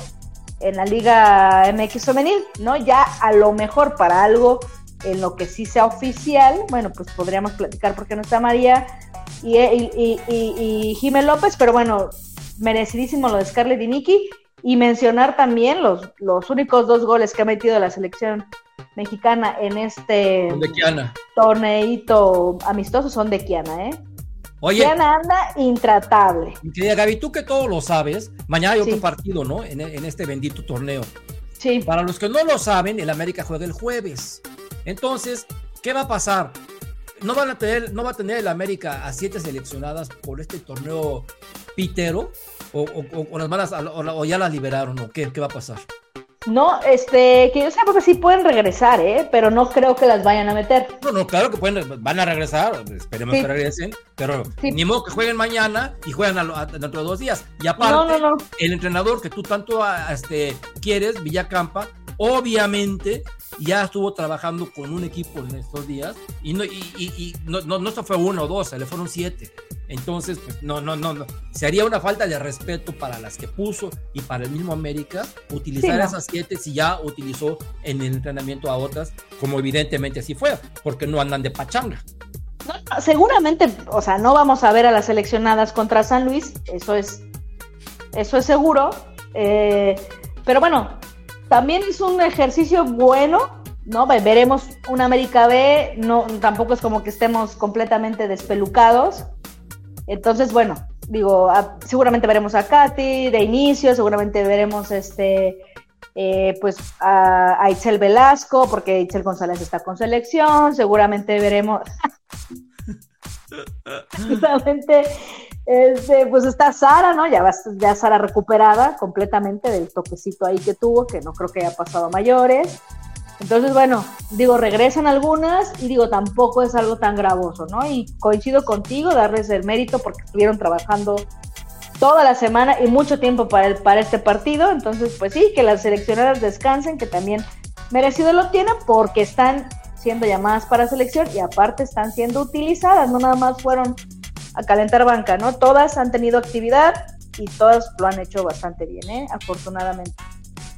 en la Liga MX femenil, ¿no? Ya a lo mejor para algo en lo que sí sea oficial, bueno, pues podríamos platicar porque no está María y, y, y, y López, pero bueno, merecidísimo lo de Scarlett y Nikki y mencionar también los, los únicos dos goles que ha metido la selección mexicana en este torneito amistoso son de Kiana, ¿eh? Oye, Kiana anda intratable. Querida Gaby, tú que todo lo sabes, mañana hay otro partido, ¿no? En, en, este bendito torneo. Sí. Para los que no lo saben, el América juega el jueves. Entonces, ¿qué va a pasar? No, van a tener, no va a tener el América a siete seleccionadas por este torneo pitero, o, o, las malas, o, ya las liberaron, o qué, qué va a pasar. No, este, que yo sepa que sí pueden regresar, ¿eh? Pero no creo que las vayan a meter. No, no, claro que pueden, van a regresar, esperemos que regresen, pero ni modo que jueguen mañana y juegan dentro de dos días. Y aparte, el entrenador que tú tanto este, quieres, Villacampa, obviamente ya estuvo trabajando con un equipo en estos días y no, y, y, no, no, no fue uno o dos, se le fueron siete. Entonces, pues no, no, no, no. Sería una falta de respeto para las que puso y para el mismo América utilizar esas siete si ya utilizó en el entrenamiento a otras, como evidentemente así fue, porque no andan de pachanga. seguramente, o sea, no vamos a ver a las seleccionadas contra San Luis, eso es, eso es seguro. Eh, pero bueno, también es un ejercicio bueno, ¿no? Veremos un América B, no, tampoco es como que estemos completamente despelucados. Entonces, bueno, digo, seguramente veremos a Katy de inicio, seguramente veremos este, eh, pues a, a, Velasco, porque Itzel González está con selección, seguramente veremos, [laughs] seguramente, este, pues está Sara, ¿no? Ya, Sara recuperada completamente del toquecito ahí que tuvo, que no creo que haya pasado a mayores. Entonces, bueno, digo, regresan algunas y digo, tampoco es algo tan gravoso, ¿no? Y coincido contigo, darles el mérito porque estuvieron trabajando toda la semana y mucho tiempo para, el, para este partido. Entonces, pues sí, que las seleccionadas descansen, que también merecido lo tienen porque están siendo llamadas para selección y aparte están siendo utilizadas, no nada más fueron a calentar banca, ¿no? Todas han tenido actividad y todas lo han hecho bastante bien, ¿eh? Afortunadamente.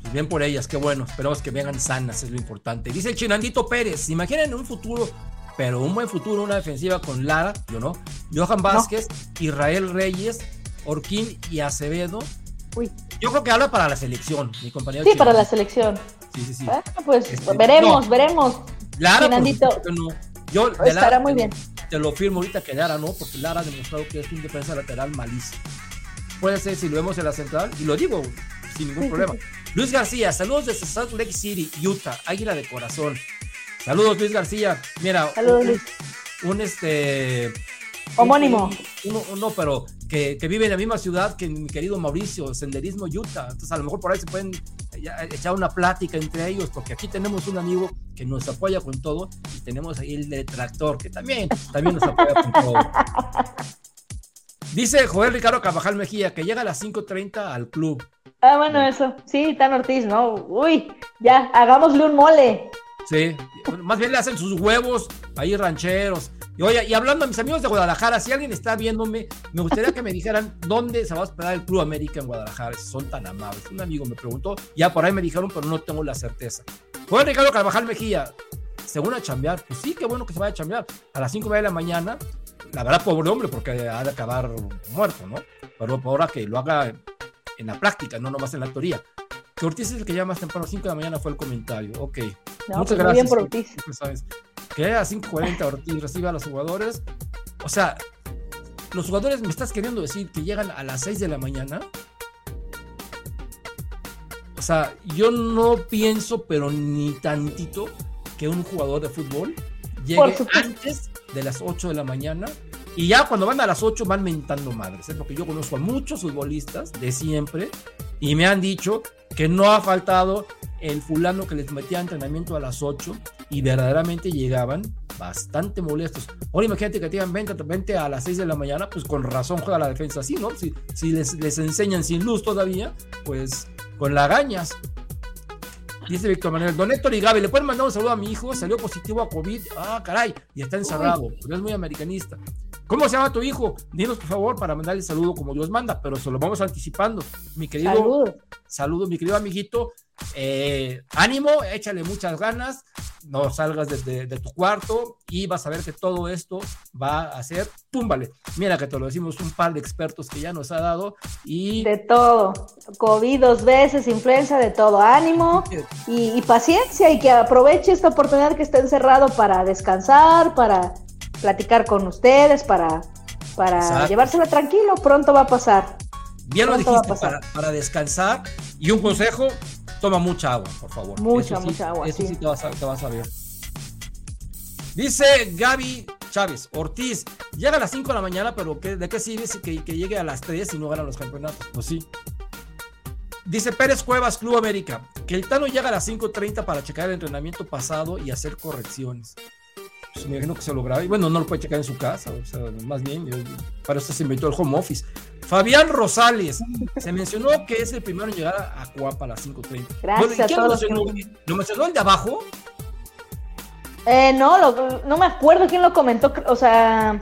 Pues bien por ellas, qué bueno. Esperamos que vengan sanas, es lo importante. Dice el Chinandito Pérez, imaginen un futuro, pero un buen futuro, una defensiva con Lara, yo no, Johan Vázquez, Israel Reyes, Orquín y Acevedo. Uy. Yo creo que habla para la selección, mi compañero. Sí, para la selección. Sí, sí, sí. pues este, veremos, veremos. Lara, Chinandito. no. Yo, Estará muy bien. Te lo firmo ahorita que Lara no, porque Lara ha demostrado que es un defensa lateral malísimo. Puede ser si lo vemos en la central, y lo digo sin ningún problema. Luis García, saludos desde Salt Lake City, Utah, Águila de Corazón. Saludos, Luis García. Mira, un, este. Homónimo. no, pero que, vive en la misma ciudad que mi querido Mauricio, Senderismo Utah. Entonces, a lo mejor por ahí se pueden echar una plática entre ellos, porque aquí tenemos un amigo que nos apoya con todo y tenemos ahí el detractor que también, también nos apoya con todo. Dice Joel Ricardo Cabajal Mejía que llega a las 5.30 al club. Ah, bueno, eso. Sí, Tan Ortiz, ¿no? Uy, ya, hagámosle un mole. Sí, más bien le hacen sus huevos ahí rancheros. Y oye, y hablando a mis amigos de Guadalajara, si alguien está viéndome, me gustaría que me dijeran [laughs] dónde se va a hospedar el Club América en Guadalajara, si son tan amables. Un amigo me preguntó, ya por ahí me dijeron, pero no tengo la certeza. Juan Ricardo Carvajal Mejía, según a chambear, pues sí, qué bueno que se vaya a chambear. A las 5 de la mañana, la verdad, pobre hombre, porque ha de acabar muerto, ¿no? Pero ahora que lo haga en la práctica, no nomás en la teoría. Que Ortiz es el que llama más temprano, 5 de la mañana fue el comentario. Ok. Muchas pues gracias. Bien por Ortiz. Que a 5.40 Ortiz recibe a los jugadores. O sea, los jugadores me estás queriendo decir que llegan a las 6 de la mañana. O sea, yo no pienso, pero ni tantito, que un jugador de fútbol llegue antes de las 8 de la mañana y ya cuando van a las 8 van mentando madres, ¿eh? porque yo conozco a muchos futbolistas de siempre y me han dicho que no ha faltado el fulano que les metía entrenamiento a las 8 y verdaderamente llegaban bastante molestos. Ahora imagínate que tengan 20, 20 a las 6 de la mañana, pues con razón juega la defensa así, ¿no? Si, si les, les enseñan sin luz todavía, pues con lagañas. Dice Víctor Manuel, don Héctor y Gaby, ¿le pueden mandar un saludo a mi hijo? Salió positivo a COVID. Ah, caray, y está encerrado, pero es muy americanista. ¿Cómo se llama tu hijo? Dinos, por favor, para mandarle saludo como Dios manda, pero se lo vamos anticipando. Mi querido, Salud. saludo, mi querido amiguito. Eh, ánimo, échale muchas ganas, no salgas desde de tu cuarto y vas a ver que todo esto va a ser, púmbale. Mira que te lo decimos un par de expertos que ya nos ha dado y... De todo. COVID dos veces, influenza, de todo. Ánimo [laughs] y, y paciencia y que aproveche esta oportunidad que está encerrado para descansar, para platicar con ustedes, para, para llevársela tranquilo. Pronto va a pasar. Bien lo dijiste, para, para, descansar. Y un consejo, toma mucha agua, por favor. Mucha, sí, mucha agua. Eso sí, sí te, vas a, te vas a ver. Dice Gaby Chávez, Ortiz, llega a las 5 de la mañana, pero ¿qué, ¿de qué sirve que, que llegue a las 3 y no gana los campeonatos? Pues sí. Dice Pérez Cuevas, Club América, que el Tano llega a las 5.30 para checar el entrenamiento pasado y hacer correcciones. Pues me imagino que se lo graba. Y bueno, no lo puede checar en su casa, o sea, más bien, yo, para eso se inventó el home office. Fabián Rosales, se mencionó que es el primero en llegar a, a Cuapa a las 5.30. Gracias ¿Quién a lo todos. mencionó? ¿Lo mencionó el de abajo? Eh, no, lo, no me acuerdo quién lo comentó, o sea,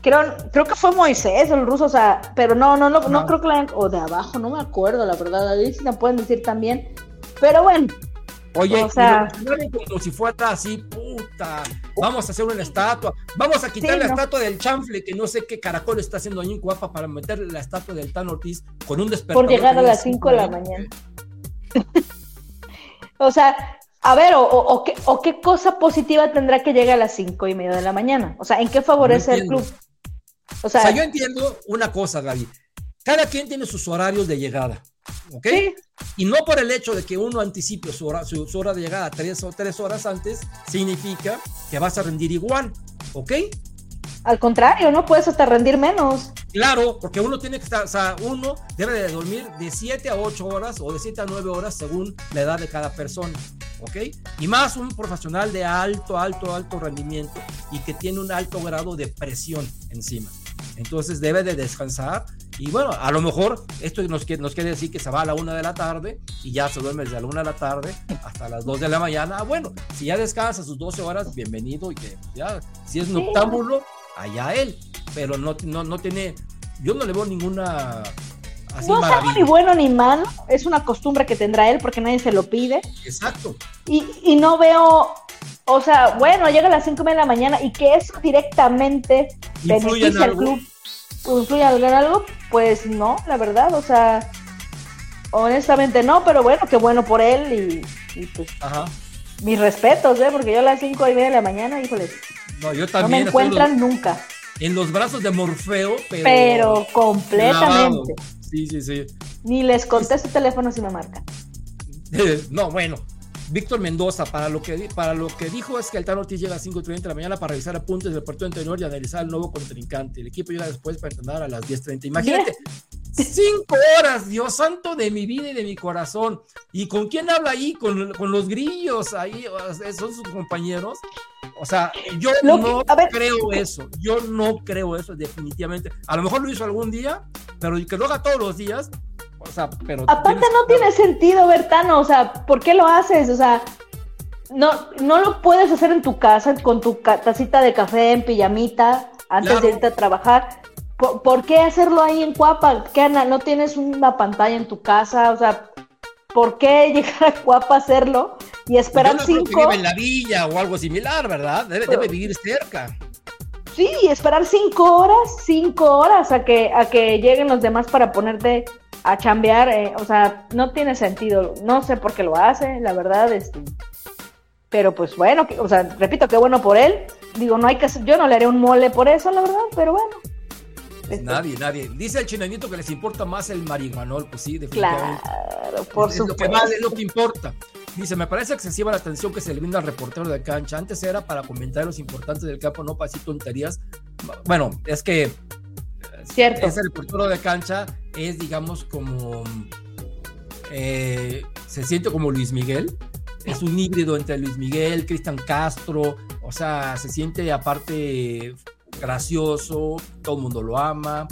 creo, creo que fue Moisés, el ruso, o sea, pero no, no, no, no, No. creo que la hayan- o de abajo, no me acuerdo, la verdad, ahí sí me pueden decir también, pero bueno, Oye, O sea- como si fuera así, puta, vamos a hacer una estatua, vamos a quitar Sí, la no. estatua del chanfle, que no sé qué caracol está haciendo ahí en Cuapa para meter la estatua del Tan Ortiz con un despertador. por llegar a las 5 de la 5:20. mañana. [laughs] o sea, a ver, o, o- o qué, o qué cosa positiva tendrá que llegar a las cinco y media de la mañana, o sea, ¿en qué favorece No el club? O sea, yo entiendo una cosa, Gaby. Cada quien tiene sus horarios de llegada, ¿ok? sí, Y no por el hecho de que uno anticipe su hora, su, su hora de llegada tres, o tres horas antes, significa que vas a rendir igual, ¿ok? al contrario, no puedes hasta rendir menos. Claro, porque uno tiene que estar, o sea, uno debe de dormir de 7 a 8 horas o de 7 a 9 horas según la edad de cada persona, ¿ok? Y más un profesional de alto, alto, alto rendimiento y que tiene un alto grado de presión encima. Entonces debe de descansar y bueno, a lo mejor esto nos nos quiere decir que se va a la 1 de la tarde y ya se duerme desde la 1 de la tarde hasta las 2 de la mañana. Ah, Bueno, si ya descansa sus 12 horas, bienvenido y que ya, si es noctámbulo, allá él, pero no, no, no tiene, yo no le veo ninguna así no es algo ni bueno ni malo, es una costumbre que tendrá él porque nadie se lo pide. Exacto. Y, y no veo, o sea, bueno, llega a las 5 de la mañana y que eso directamente ¿Influye en beneficia al club, influye en algo, pues no, la verdad, o sea, honestamente no, pero bueno, qué bueno por él y, y, pues Ajá. mis respetos, ¿eh? Porque yo a las 5 y media de la mañana, híjole, No, yo no me también encuentran en nunca, en los brazos de Morfeo, pero. pero completamente. Sí, sí, sí. Ni les contesto el teléfono si me marcan. [laughs] No, bueno. Víctor Mendoza, para lo, que, para lo que dijo es que el Tano Ortiz llega a 5.30 de la mañana para revisar apuntes del partido anterior y analizar el nuevo contrincante. El equipo llega después para entrenar a las 10.30. Imagínate, [laughs] cinco horas, Dios santo de mi vida y de mi corazón. ¿Y con quién habla ahí? Con, con los grillos ahí, son sus compañeros. O sea, yo Lo que- no ver. creo eso. Yo no creo eso, definitivamente. A lo mejor lo hizo algún día, pero que lo haga todos los días. O sea, pero. Aparte tienes- no tiene sentido, Bertano, o sea, ¿por qué lo haces? O sea, no, no lo puedes hacer en tu casa con tu tacita de café en pijamita antes Claro. de irte a trabajar. ¿Por, por qué hacerlo ahí en Cuapa? ¿Qué, Ana? ¿No tienes una pantalla en tu casa? O sea, ¿por qué llegar a Cuapa a hacerlo y Yo esperar creo que cinco? vive en la villa o algo similar, ¿verdad? Debe, debe vivir cerca. Sí, y esperar cinco horas, cinco horas a que, a que lleguen los demás para ponerte a chambear, eh, o sea, no tiene sentido, no sé por qué lo hace, la verdad, este, pero pues bueno, que- o sea, repito, qué bueno por él, digo, no hay que, yo no le haré un mole por eso, la verdad, pero bueno. Este, Nadie, nadie. Dice el chinanito que les importa más el marihuanol, pues sí, definitivamente. Claro, por es, es lo que supuesto. vale, es lo que importa. Dice, me parece excesiva la atención que se le brinda al reportero de cancha. Antes era para comentar los importantes del campo, no para decir tonterías. Bueno, es que Cierto. ese reportero de cancha es, digamos, como eh, se siente como Luis Miguel. Es un híbrido entre Luis Miguel, Cristian Castro, o sea, se siente aparte gracioso, todo el mundo lo ama.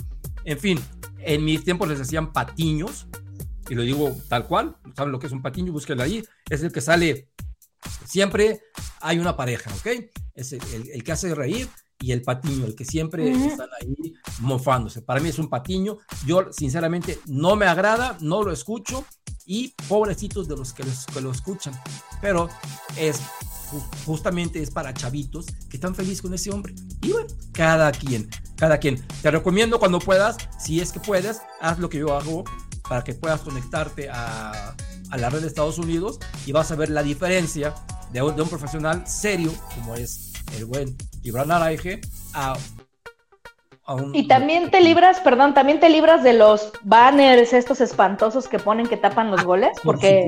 En fin, en mis tiempos les decían patiños, y lo digo tal cual, ¿saben lo que es un patiño? Búsquenlo ahí, es el que sale, siempre hay una pareja, ¿ok? Es el, que hace reír y el patiño, el que siempre están ahí mofándose. Para mí es un patiño, yo sinceramente no me agrada, no lo escucho y pobrecitos de los que, lo escuchan, pero es justamente es para chavitos que están felices con ese hombre. Y bueno, cada quien, cada quien. Te recomiendo cuando puedas, si es que puedes, haz lo que yo hago para que puedas conectarte a, a la red de Estados Unidos y vas a ver la diferencia de un, de un profesional serio como es el buen Gibran Araige a, un... Y también te libras, perdón, también te libras de los banners estos espantosos que ponen que tapan los ah, goles, porque...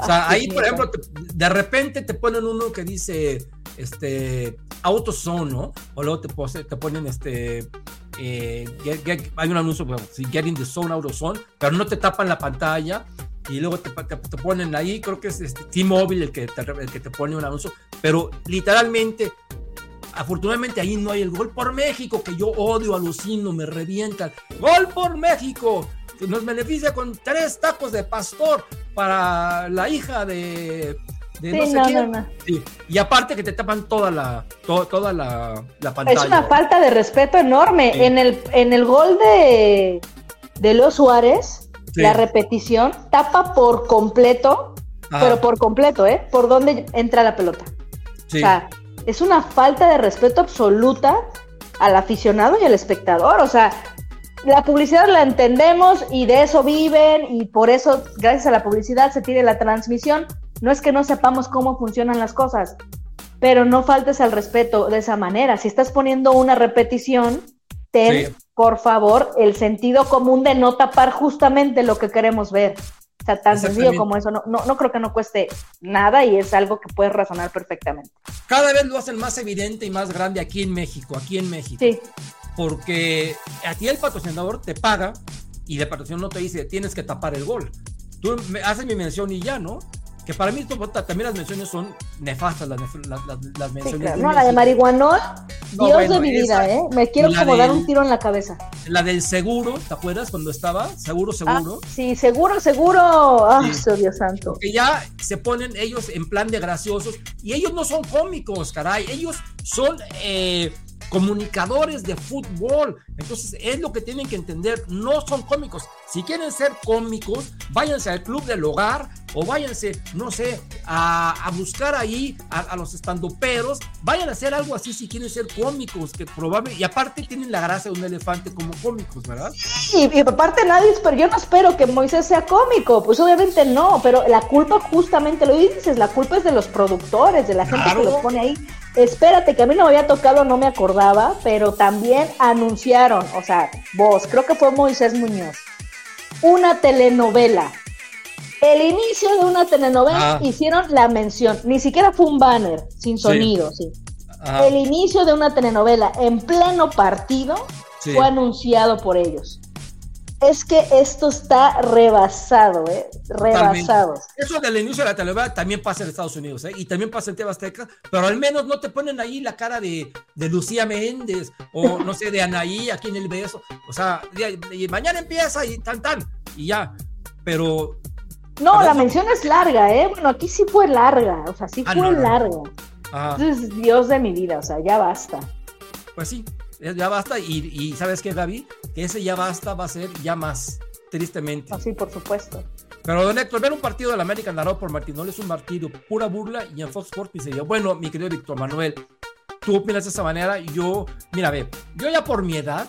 o sea, ahí, por ejemplo, de repente te ponen uno que dice, este, AutoZone, ¿no? O luego te, te ponen, este, eh, hay un anuncio, bueno, sí, Get in the Zone, AutoZone, pero no te tapan la pantalla y luego te, te, ponen ahí, creo que es este, T-Mobile el, que te, el que te pone un anuncio, pero literalmente, afortunadamente ahí no hay el gol por México, que yo odio, alucino, me revientan. ¡Gol por México! Nos beneficia con tres tacos de pastor para la hija de y aparte que te tapan toda la, toda la, pantalla. Es una falta de respeto enorme. En, el, en el gol de, de los Suárez, la repetición tapa por completo, pero por completo, ¿eh? Por dónde entra la pelota. O sea, es una falta de respeto absoluta al aficionado y al espectador. O sea, la publicidad la entendemos y de eso viven y por eso, gracias a la publicidad, se tiene la transmisión. No es que no sepamos cómo funcionan las cosas, pero no faltes al respeto de esa manera. Si estás poniendo una repetición, ten, por favor, el sentido común de no tapar justamente lo que queremos ver. O sea, tan sencillo como eso. No, no, creo que no cueste nada y es algo que puedes razonar perfectamente. Cada vez lo hacen más evidente y más grande aquí en México, aquí en México. Sí. Porque a ti el patrocinador te paga y de patrocinador no te dice tienes que tapar el gol. Tú haces mi mención y ya, ¿no? Que para mí también las menciones son nefastas, las, las, menciones. no, la de marihuana, Dios de mi vida, ¿eh? Me quiero como dar un tiro en la cabeza. La del seguro, ¿te acuerdas cuando estaba? Seguro, seguro. Ah, sí, seguro, seguro. Ah, Dios santo. Que ya se ponen ellos en plan de graciosos y ellos no son cómicos, caray. Ellos son eh, comunicadores de fútbol. Entonces es lo que tienen que entender, no son cómicos. Si quieren ser cómicos, váyanse al club del hogar o váyanse, no sé, a, buscar ahí a, los estandoperos, vayan a hacer algo así si quieren ser cómicos, que probablemente, y aparte tienen la gracia de un elefante como cómicos, ¿verdad? Sí, y aparte nadie, pero yo no espero que Moisés sea cómico, pues obviamente no, pero la culpa justamente, lo dices, la culpa es de los productores, de la gente que los pone ahí. Espérate, que a mí no me había tocado, no me acordaba, pero también anunciaron, o sea, vos, creo que fue Moisés Muñoz, una telenovela. El inicio de una telenovela hicieron la mención, ni siquiera fue un banner, sin sonido, sí. El inicio de una telenovela en pleno partido fue anunciado por ellos es que esto está rebasado, ¿eh? Rebasado. Eso del inicio de la telenovela también pasa en Estados Unidos, ¿eh? Y también pasa en Tebasteca, pero al menos no te ponen ahí la cara de, Lucía Méndez o no sé, de Anaí aquí en el beso. O sea, mañana empieza y tan, tan, y ya. Pero. No, la mención es larga, ¿eh? Bueno, aquí sí fue larga, o sea, sí ah, fue larga. Entonces, Dios de mi vida, o sea, ya basta. Pues sí, ya basta. Y, y ¿sabes qué, Gaby? Que ese ya basta va a ser ya más, tristemente. Así, por supuesto. Pero, don Héctor, ver un partido de la América narrado por Martinol es un martirio, pura burla. Y en Fox Sports dice bueno, mi querido Víctor Manuel, tú opinas de esa manera. Yo, mira, ve, yo ya por mi edad,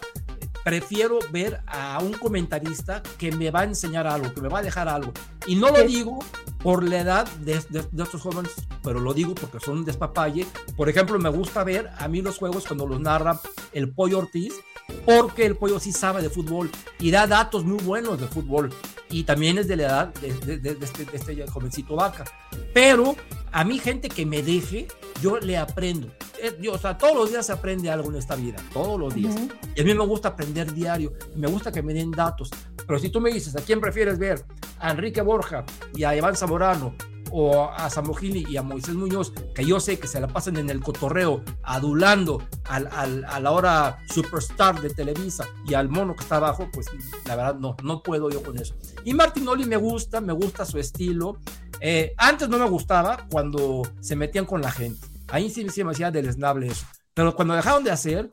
prefiero ver a un comentarista que me va a enseñar algo, que me va a dejar algo. Y no lo digo por la edad de, de, estos jóvenes, pero lo digo porque son un despapalle. Por ejemplo, me gusta ver a mí los juegos cuando los narra el Pollo Ortiz, porque el Pollo sí sabe de fútbol y da datos muy buenos de fútbol. Y también es de la edad de, este, de este jovencito vaca. Pero a mí gente que me deje, yo le aprendo. Eh, o sea, todos los días se aprende algo en esta vida, todos los días. Y a mí me gusta aprender diario, me gusta que me den datos. Pero si tú me dices, ¿a quién prefieres ver? ¿A Enrique Borja y a Iván Zamorano o a Samogili y a Moisés Muñoz, que yo sé que se la pasan en el cotorreo, adulando al, a la hora superstar de Televisa y al mono que está abajo, pues la verdad no, no puedo yo con eso. Y Martinoli me gusta, me gusta su estilo. Eh, antes no me gustaba cuando se metían con la gente. Ahí sí, sí me hacía deleznable eso. Pero cuando dejaron de hacer,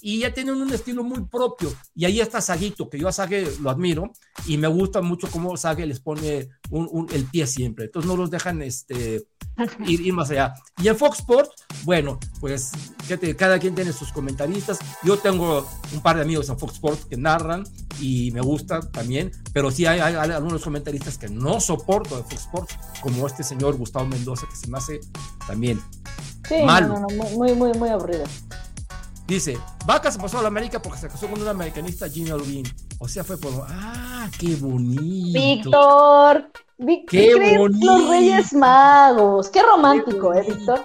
y ya tienen un estilo muy propio, y ahí está Saguito, que yo a Sague lo admiro, y me gusta mucho cómo Sague les pone un, un, el pie siempre. Entonces no los dejan este, [laughs] ir, ir, más allá. Y en Fox Sports, bueno, pues fíjate, cada quien tiene sus comentaristas. Yo tengo un par de amigos en Fox Sports que narran y me gusta también, pero sí hay, hay, hay algunos comentaristas que no soporto de Fox Sports, como este señor Gustavo Mendoza, que se me hace también Sí, malo. no, no, muy, muy, muy aburrido. Dice, Vaca se pasó a la América porque se casó con una americanista, Gina Lubin. O sea, fue por... ¡Ah, qué bonito! Víctor, ¡Qué ¿crees bonito! Los Reyes Magos. Qué romántico, Qué ¿eh, Víctor?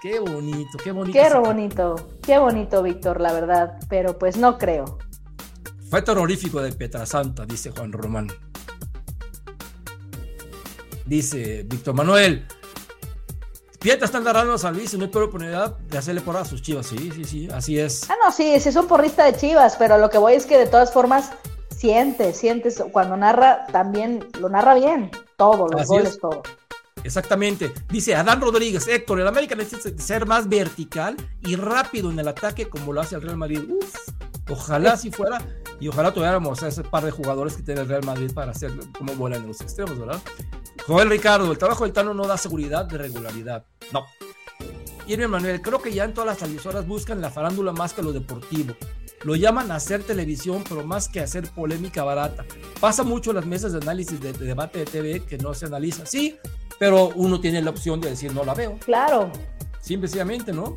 Qué bonito, qué bonito. Qué bonito, qué bonito, Víctor, la verdad. Pero pues no creo. Fue terrorífico de Petrasanta, dice Juan Román. Dice Víctor Manuel. Pietra está narrando a San Luis y no hay peor oportunidad de hacerle por a sus chivas. Sí, sí, sí, así es. Ah, no, sí, sí es un porrista de Chivas, pero lo que voy es que de todas formas siente, sientes, cuando narra también, lo narra bien, todo, los Así goles, es. todo. Exactamente. Dice Adán Rodríguez, Héctor, el América necesita ser más vertical y rápido en el ataque como lo hace el Real Madrid. Uf, ojalá así fuera y ojalá tuviéramos a ese par de jugadores que tiene el Real Madrid para hacer como vuelan en los extremos, ¿verdad? Joel Ricardo, el trabajo del Tano no da seguridad de regularidad. No. Irving Manuel, creo que ya en todas las televisoras buscan la farándula más que lo deportivo. Lo llaman a hacer televisión, pero más que hacer polémica barata. Pasa mucho en las mesas de análisis de, de debate de TV que no se analiza. Sí, pero uno tiene la opción de decir no la veo. Claro. Simplemente, ¿no?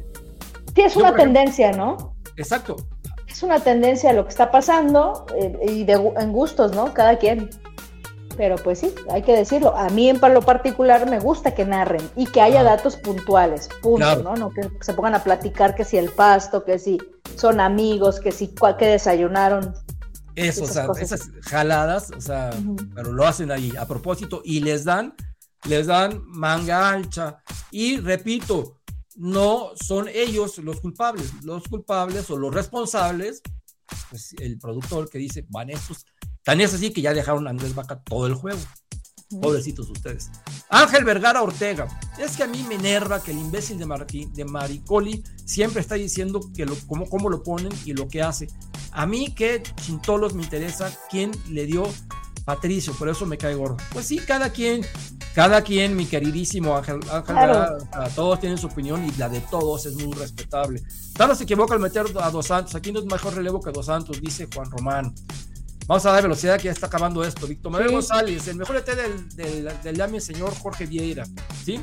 Sí, es Yo, una ejemplo- tendencia, ¿no? Exacto. Es una tendencia lo que está pasando eh, y de, en gustos, ¿no? Cada quien. Pero pues sí, hay que decirlo. A mí en lo particular me gusta que narren y que haya Ajá. datos puntuales, punto, Claro. ¿no? No que se pongan a platicar que si el pasto, que si son amigos, que si que desayunaron. Eso, o sea, cosas. esas jaladas, o sea, Ujú. pero lo hacen ahí a propósito y les dan, les dan manga ancha. Y repito, no son ellos los culpables, los culpables o los responsables, pues el productor que dice, van estos. Tan es así que ya dejaron a Andrés Vaca todo el juego. Pobrecitos ustedes. Ángel Vergara Ortega. Es que a mí me enerva que el imbécil de, Martín, de Maricoli siempre está diciendo que lo, cómo, cómo lo ponen y lo que hace. A mí que chintolos me interesa quién le dio Patricio, por eso me cae gordo. Pues sí, cada quien, cada quien, mi queridísimo Ángel, Ángel Claro. Vergara, todos tienen su opinión y la de todos es muy respetable. Tano se equivoca al meter a Dos Santos. Aquí no es mejor relevo que Dos Santos, dice Juan Román. Vamos a dar velocidad que ya está acabando esto. Víctor Manuel Sí. González, el mejor ET del, del, del Lame, señor Jorge Vieira. ¿Sí?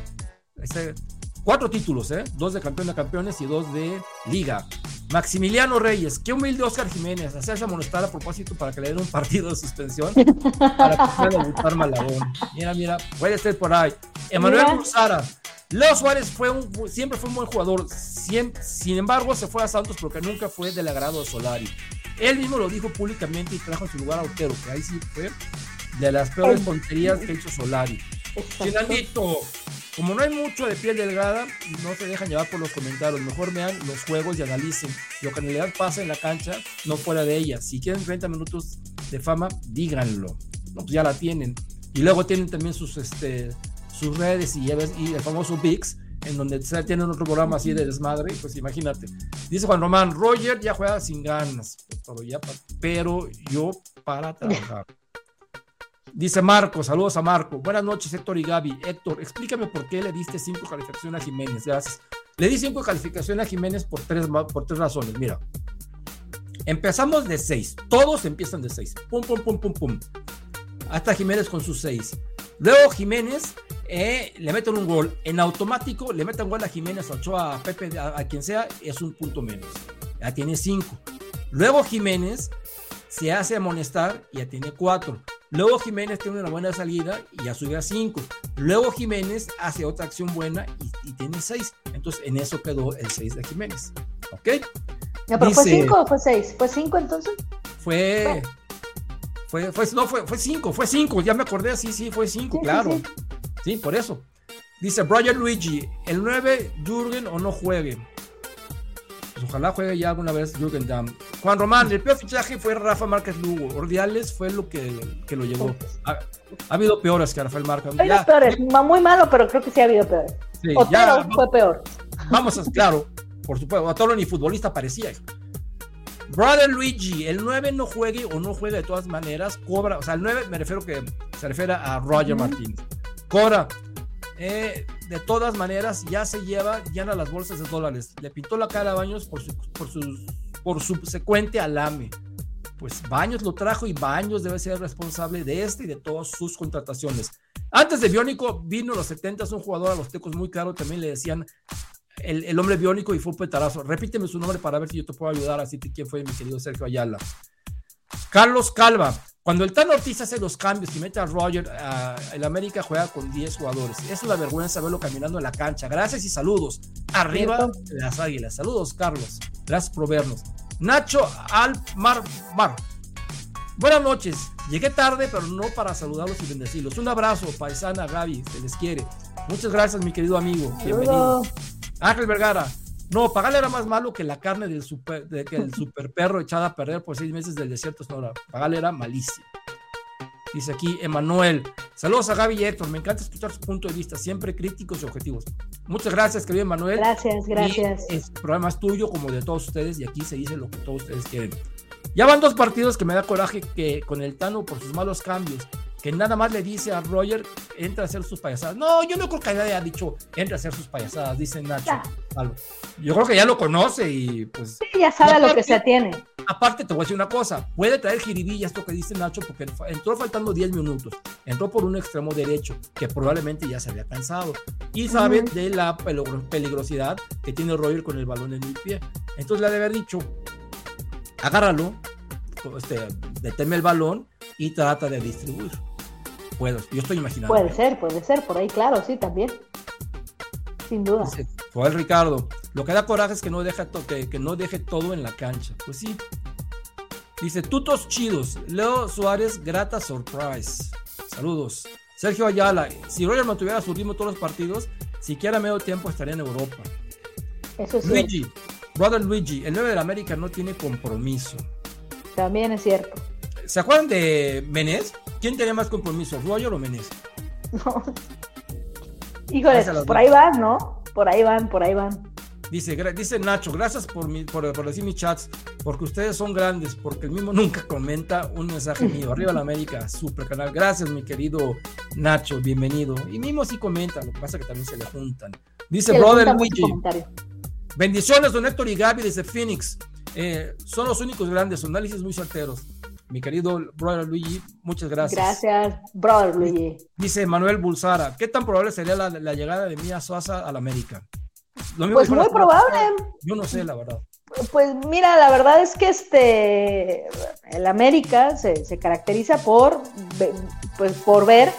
Este, cuatro títulos, ¿eh? Dos de campeón de campeones y dos de liga. Maximiliano Reyes, qué humilde Oscar Jiménez, hacerse amonestar a propósito para que le den un partido de suspensión para que pueda debutar Malagón. Mira, mira, puede ser por ahí. Emanuel. Cruzara, Leo Suárez fue un, siempre fue un buen jugador, siempre, sin embargo se fue a Santos porque nunca fue del agrado de Solari. Él mismo lo dijo públicamente y trajo en su lugar a Otero, que ahí sí fue de las peores tonterías que hizo Solari. Finalito, como no hay mucho de piel delgada, no se dejan llevar por los comentarios. Mejor vean los juegos y analicen lo que en realidad pasa en la cancha, no fuera de ella. Si quieren 30 minutos de fama, díganlo. No, pues ya la tienen. Y luego tienen también sus, este, sus redes y, y el famoso VIX, en donde tienen otro programa así de desmadre. Pues imagínate. Dice Juan Román, Roger ya juega sin ganas, pero, ya pa- pero yo para trabajar. [laughs] Dice Marco, saludos a Marco. Buenas noches, Héctor y Gaby. Héctor, explícame por qué le diste cinco calificaciones a Jiménez. Gracias. Le di cinco calificaciones a Jiménez por tres, por tres razones. Mira, empezamos de seis. Todos empiezan de seis. Pum, pum, pum, pum, pum. Hasta Jiménez con sus seis. Luego Jiménez eh, le meten un gol. En automático le meten gol a Jiménez, a Ochoa, a Pepe, a, a quien sea, es un punto menos. Ya tiene cinco. Luego Jiménez se hace amonestar y ya tiene cuatro. Luego Jiménez tiene una buena salida y ya sube a 5. Luego Jiménez hace otra acción buena y, y tiene 6. Entonces en eso quedó el 6 de Jiménez. ¿Ok? No, pero fue cinco o fue seis. ¿Fue cinco entonces? Fue, Fue, fue, no, fue, fue cinco, fue cinco, ya me acordé, sí, sí, fue cinco, claro. Sí, por eso. Dice Brian Luigi, el 9, Jürgen o no juegue. Pues ojalá juegue ya alguna vez Jürgen Damm. Juan Román, el peor fichaje fue Rafa Márquez Lugo. Ordiales fue lo que, que lo llevó. Ha, ha, habido peores que Rafael Márquez. Ha habido peores, muy malo, pero creo que sí ha habido peores. Sí, Otero ya, fue peor. Vamos a, claro, por supuesto, Otero ni futbolista parecía. Brother Luigi, el 9 no juegue o no juega de todas maneras, cobra, o sea, el 9 me refiero que se refiere a Roger uh -huh. Martínez. Cobra, eh, de todas maneras, ya se lleva, llena las bolsas de dólares. Le pintó la cara a Baños por su, por su, por subsecuente alame. Pues Baños lo trajo y Baños debe ser responsable de este y de todas sus contrataciones. Antes de Biónico, vino en los 70 un jugador a los tecos muy caro, también le decían el, el, hombre biónico y fue un petarazo. Repíteme su nombre para ver si yo te puedo ayudar. Así que quién fue mi querido Sergio Ayala. Carlos Calva. Cuando el Tan Ortiz hace los cambios y mete a Roger, uh, el América juega con 10 jugadores. Es una vergüenza verlo caminando en la cancha. Gracias y saludos. Arriba las águilas. Saludos, Carlos. Gracias por vernos. Nacho Almar Mar. Buenas noches. Llegué tarde, pero no para saludarlos y bendecirlos. Un abrazo, paisana Gaby, se les quiere. Muchas gracias, mi querido amigo. Bienvenido. Ángel Vergara. No, Pagal era más malo que la carne del super, de, que el super perro echada a perder por seis meses del desierto Sonora. Pagal era malísimo. Dice aquí Emanuel. Saludos a Gaby y Héctor. Me encanta escuchar su punto de vista, siempre críticos y objetivos. Muchas gracias, querido Emanuel. Gracias, gracias. El programa es tuyo como de todos ustedes y aquí se dice lo que todos ustedes quieren. Ya van dos partidos que me da coraje que con el Tano por sus malos cambios que nada más le dice a Roger, entra a hacer sus payasadas. No, yo no creo que haya dicho, entra a hacer sus payasadas, dice Nacho. Yo creo que ya lo conoce y pues... Sí, ya sabe aparte, lo que se atiene. Aparte, te voy a decir una cosa, puede traer jiribilla esto que dice Nacho, porque entró faltando 10 minutos, entró por un extremo derecho, que probablemente ya se había cansado, y sabe uh -huh. de la peligrosidad que tiene Roger con el balón en el pie. Entonces le ha de haber dicho, agárralo, este, deteme el balón y trata de distribuir. Puedo, yo estoy imaginando. Puede ser, puede ser, por ahí, claro, sí, también. Sin duda. Dice, Joel Ricardo, lo que da coraje es que no, deja que, que no deje todo en la cancha. Pues sí. Dice, tutos chidos. Leo Suárez, grata surprise. Saludos. Sergio Ayala, si Roger mantuviera su ritmo todos los partidos, siquiera medio tiempo estaría en Europa. Eso es Luigi, brother Luigi, el 9 de la América no tiene compromiso. También es cierto. ¿Se acuerdan de Menés? ¿Quién tenía más compromiso, Roger o Menés? No. Híjole, por ahí van, ¿no? Por ahí van, por ahí van. Dice, dice Nacho, gracias por, mi, por, por, decir mis chats, porque ustedes son grandes, porque el mismo nunca comenta un mensaje [laughs] mío. Arriba la América, super canal. Gracias, mi querido Nacho, bienvenido. Y mismo sí comenta, lo que pasa es que también se le juntan. Dice Brother Luigi. Bendiciones, don Héctor y Gaby desde Phoenix. Eh, son los únicos grandes, análisis muy certeros. Mi querido brother Luigi, muchas gracias. Gracias, brother Luigi. Dice Manuel Bulsara, ¿qué tan probable sería la, la llegada de Mía Sosa al América? pues muy probable. Yo no sé, la verdad. Pues mira, la verdad es que este el América se, se caracteriza por pues por ver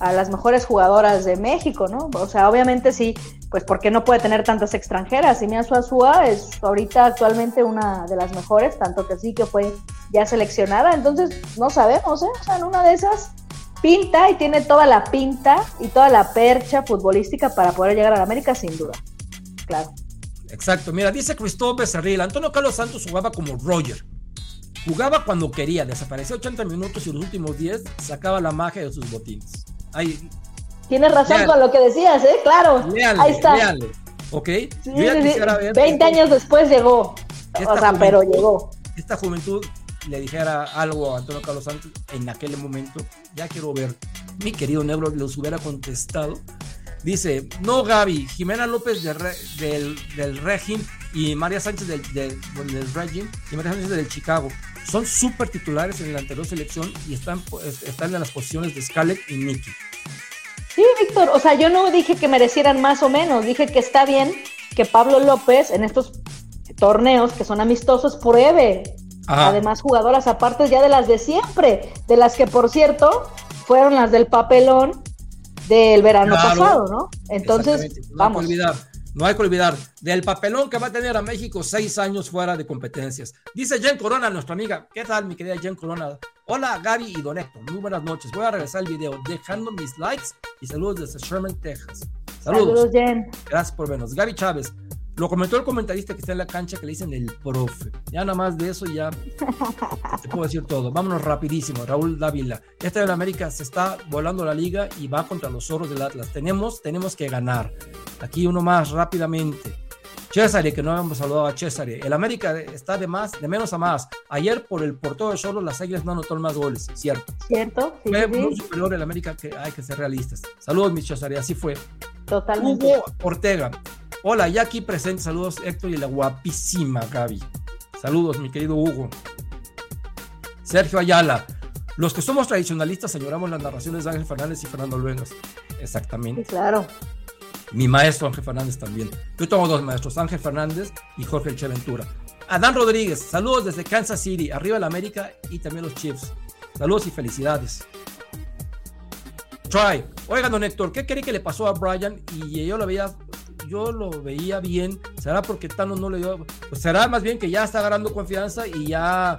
a las mejores jugadoras de México, ¿no? O sea, obviamente sí, pues porque no puede tener tantas extranjeras. Y Mia Suazua es ahorita actualmente una de las mejores, tanto que sí que fue ya seleccionada. Entonces, no sabemos, ¿eh? O sea, en una de esas pinta y tiene toda la pinta y toda la percha futbolística para poder llegar a la América, sin duda. Claro. Exacto. Mira, dice Cristóbal Becerril, Antonio Carlos Santos jugaba como Roger. Jugaba cuando quería, desaparecía 80 minutos y los últimos 10 sacaba la magia de sus botines. Ahí, Tienes razón con lo que decías, ¿eh? Claro. Léale, Ahí está. ¿Ok? Sí, Yo ya quisiera ver 20 años después llegó. O sea, pero llegó. Esta juventud le dijera algo a Antonio Carlos Santos en aquel momento, ya quiero ver. Mi querido Nebro los hubiera contestado. Dice, no Gaby, Jimena López de Re, del, del Regin y María Sánchez del, del, del y María Sánchez del Chicago son súper titulares en la anterior selección y están, están en las posiciones de Scarlett y Nicky. Sí, Víctor, o sea, yo no dije que merecieran más o menos, dije que está bien que Pablo López en estos torneos que son amistosos pruebe Ajá. además jugadoras aparte ya de las de siempre, de las que por cierto fueron las del papelón del verano claro, pasado, ¿no? Entonces, no vamos. Olvidar, no hay que olvidar del papelón que va a tener a México seis años fuera de competencias. Dice Jen Corona, nuestra amiga. ¿Qué tal, mi querida Jen Corona? Hola Gaby y Don Héctor, muy buenas noches. Voy a regresar el video dejando mis likes y saludos desde Sherman, Texas. Saludos. Saludos, Jen. Gracias por vernos. Gaby Chávez, lo comentó el comentarista que está en la cancha que le dicen el profe. Ya nada más de eso ya [laughs] te puedo decir todo. Vámonos rapidísimo. Raúl Dávila. Esta de la América se está volando la liga y va contra los zorros del Atlas. Tenemos, tenemos que ganar. Aquí uno más rápidamente. César, que no hemos saludado a César. El América está de más, de menos a más. Ayer por el portero de Solo, las Águilas no anotaron más goles, cierto. Cierto. Sí, fue sí, muy superior el América que hay que ser realistas. Saludos, mi César, así fue. Totalmente. Hugo Ortega. Hola, ya aquí presente. Saludos, Héctor y la guapísima Gaby. Saludos, mi querido Hugo. Sergio Ayala. Los que somos tradicionalistas señoramos las narraciones de Ángel Fernández y Fernando Luengas. Exactamente. Sí, claro. Mi maestro Ángel Fernández también. Yo tengo dos maestros, Ángel Fernández y Jorge Elche Ventura. Adán Rodríguez, saludos desde Kansas City, arriba el América y también los Chiefs. Saludos y felicidades. Try. Oigan, don Héctor, ¿qué cree que le pasó a Brian? Y yo lo veía, yo lo veía bien. ¿Será porque Thanos no le dio? Pues será más bien que ya está agarrando confianza y ya,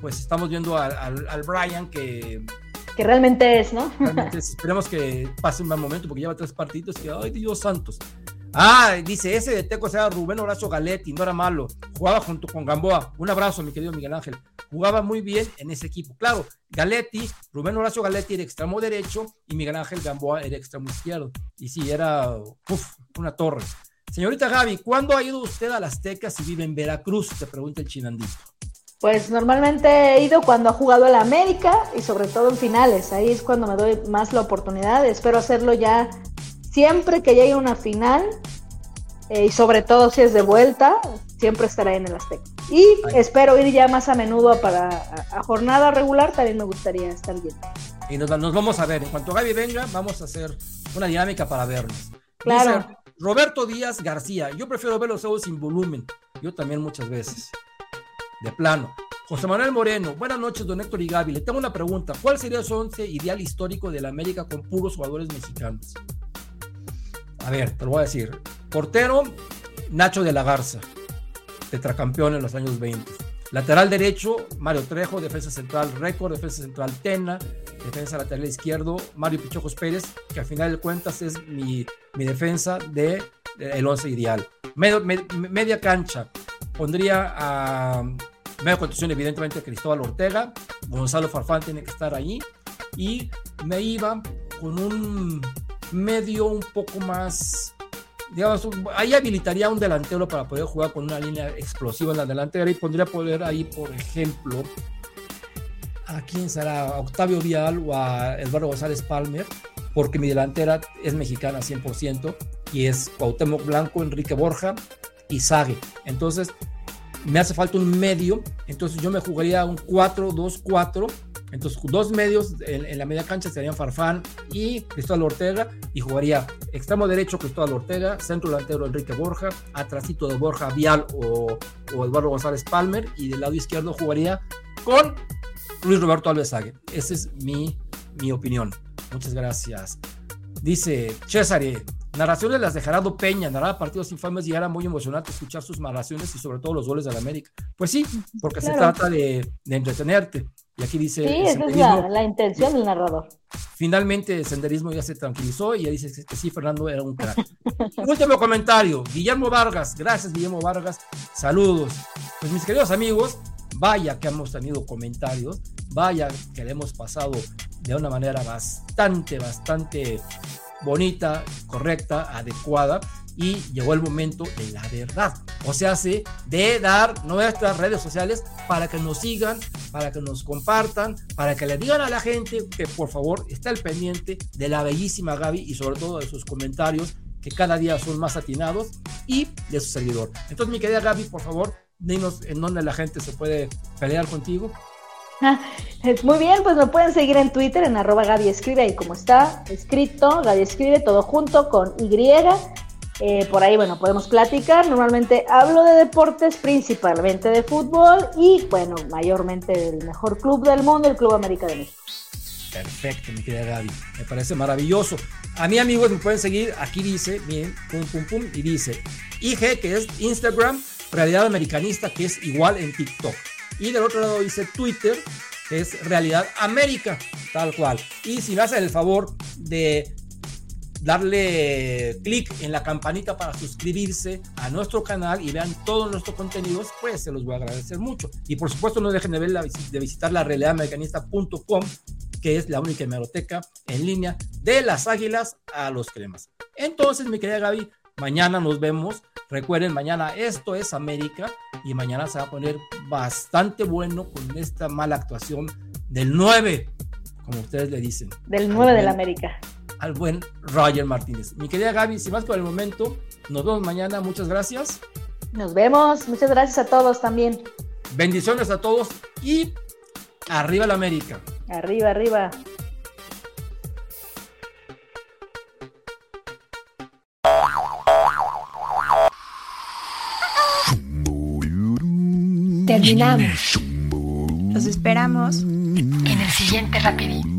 pues estamos viendo al, al, al Brian que que realmente es, ¿no? Realmente [laughs] es. Esperemos que pase un buen momento porque lleva tres partidos y ay Dios santos. Ah, dice ese de Teco era Rubén Horacio Galetti, no era malo. Jugaba junto con Gamboa. Un abrazo, mi querido Miguel Ángel. Jugaba muy bien en ese equipo. Claro, Galetti, Rubén Horacio Galetti era extremo derecho y Miguel Ángel Gamboa era extremo izquierdo. Y sí, era una torre. Señorita Gaby, ¿cuándo ha ido usted a las Tecas y vive en Veracruz? Te pregunta el chinandito. Pues normalmente he ido cuando ha jugado la América y sobre todo en finales. Ahí es cuando me doy más la oportunidad. Espero hacerlo ya siempre que llegue una final eh, y sobre todo si es de vuelta, siempre estaré en el Azteca. Y Ay. espero ir ya más a menudo para a, a, jornada regular, también me gustaría estar bien. Y nos, nos, vamos a ver. En cuanto Gaby venga, vamos a hacer una dinámica para vernos. Claro. Dice Roberto Díaz García, yo prefiero ver los ojos sin volumen. Yo también muchas veces de plano. José Manuel Moreno, buenas noches, don Héctor y Gaby. Le tengo una pregunta. ¿Cuál sería su once ideal histórico de la América con puros jugadores mexicanos? A ver, te lo voy a decir. Portero, Nacho de la Garza, tetracampeón en los años 20. Lateral derecho, Mario Trejo, defensa central récord, defensa central Tena, defensa lateral izquierdo, Mario Pichojos Pérez, que al final de cuentas es mi, mi defensa de, el once ideal. Medio, me, media cancha, pondría a media contusión, evidentemente, Cristóbal Ortega, Gonzalo Farfán tiene que estar ahí, y me iba con un medio un poco más, digamos, ahí habilitaría un delantero para poder jugar con una línea explosiva en la delantera y pondría poder ahí, por ejemplo, a quién será, a Octavio Vial o a Eduardo González Palmer, porque mi delantera es mexicana 100% y es Cuauhtémoc Blanco, Enrique Borja y Sague. Entonces, me hace falta un medio, entonces yo me jugaría un 4-2-4. Entonces, dos medios en, en, la media cancha serían Farfán y Cristóbal Ortega, y jugaría extremo derecho Cristóbal Ortega, centro delantero Enrique Borja, atrásito de Borja Vial o, o, Eduardo González Palmer, y del lado izquierdo jugaría con Luis Roberto Alves Sague. Esa es mi, mi opinión. Muchas gracias. Dice César, Narraciones las de Gerardo Peña, narraba partidos infames y era muy emocionante escuchar sus narraciones y sobre todo los goles de la América. Pues sí, porque claro. se trata de, de, entretenerte. Y aquí dice... Sí, esa es la, la, intención del narrador. Finalmente el senderismo ya se tranquilizó y ya dice que sí, Fernando era un crack. [laughs] Último comentario, Guillermo Vargas. Gracias, Guillermo Vargas. Saludos. Pues mis queridos amigos, vaya que hemos tenido comentarios, vaya que le hemos pasado de una manera bastante, bastante bonita, correcta, adecuada y llegó el momento de la verdad. O sea, sí, de dar nuestras redes sociales para que nos sigan, para que nos compartan, para que le digan a la gente que por favor esté al pendiente de la bellísima Gaby y sobre todo de sus comentarios que cada día son más atinados y de su servidor. Entonces, mi querida Gaby, por favor, dinos en dónde la gente se puede pelear contigo. [laughs] Muy bien, pues me pueden seguir en Twitter en arroba Gaby Escribe, ahí como está escrito, Gaby Escribe, todo junto con Y. Eh, por ahí, bueno, podemos platicar. Normalmente hablo de deportes, principalmente de fútbol y, bueno, mayormente del mejor club del mundo, el Club América de México. Perfecto, mi querida Gaby. Me parece maravilloso. A mí, amigos, me pueden seguir. Aquí dice, bien, pum, pum, pum, y dice IG, que es Instagram, Realidad Americanista, que es igual en TikTok. Y del otro lado dice Twitter, es Realidad América, tal cual. Y si me hacen el favor de darle clic en la campanita para suscribirse a nuestro canal y vean todos nuestros contenidos, pues se los voy a agradecer mucho. Y por supuesto no dejen de, ver la, de visitar la realidadamericanista.com, que es la única hemeroteca en línea de las águilas a los cremas. Entonces, mi querida Gaby, mañana nos vemos. Recuerden, mañana esto es América y mañana se va a poner bastante bueno con esta mala actuación del 9, como ustedes le dicen. Del 9 de la América al buen Roger Martínez. Mi querida Gaby, si más por el momento, nos vemos mañana. Muchas gracias. Nos vemos. Muchas gracias a todos también. Bendiciones a todos y arriba la América. Arriba, arriba. Terminamos. Los esperamos en el siguiente rapidín.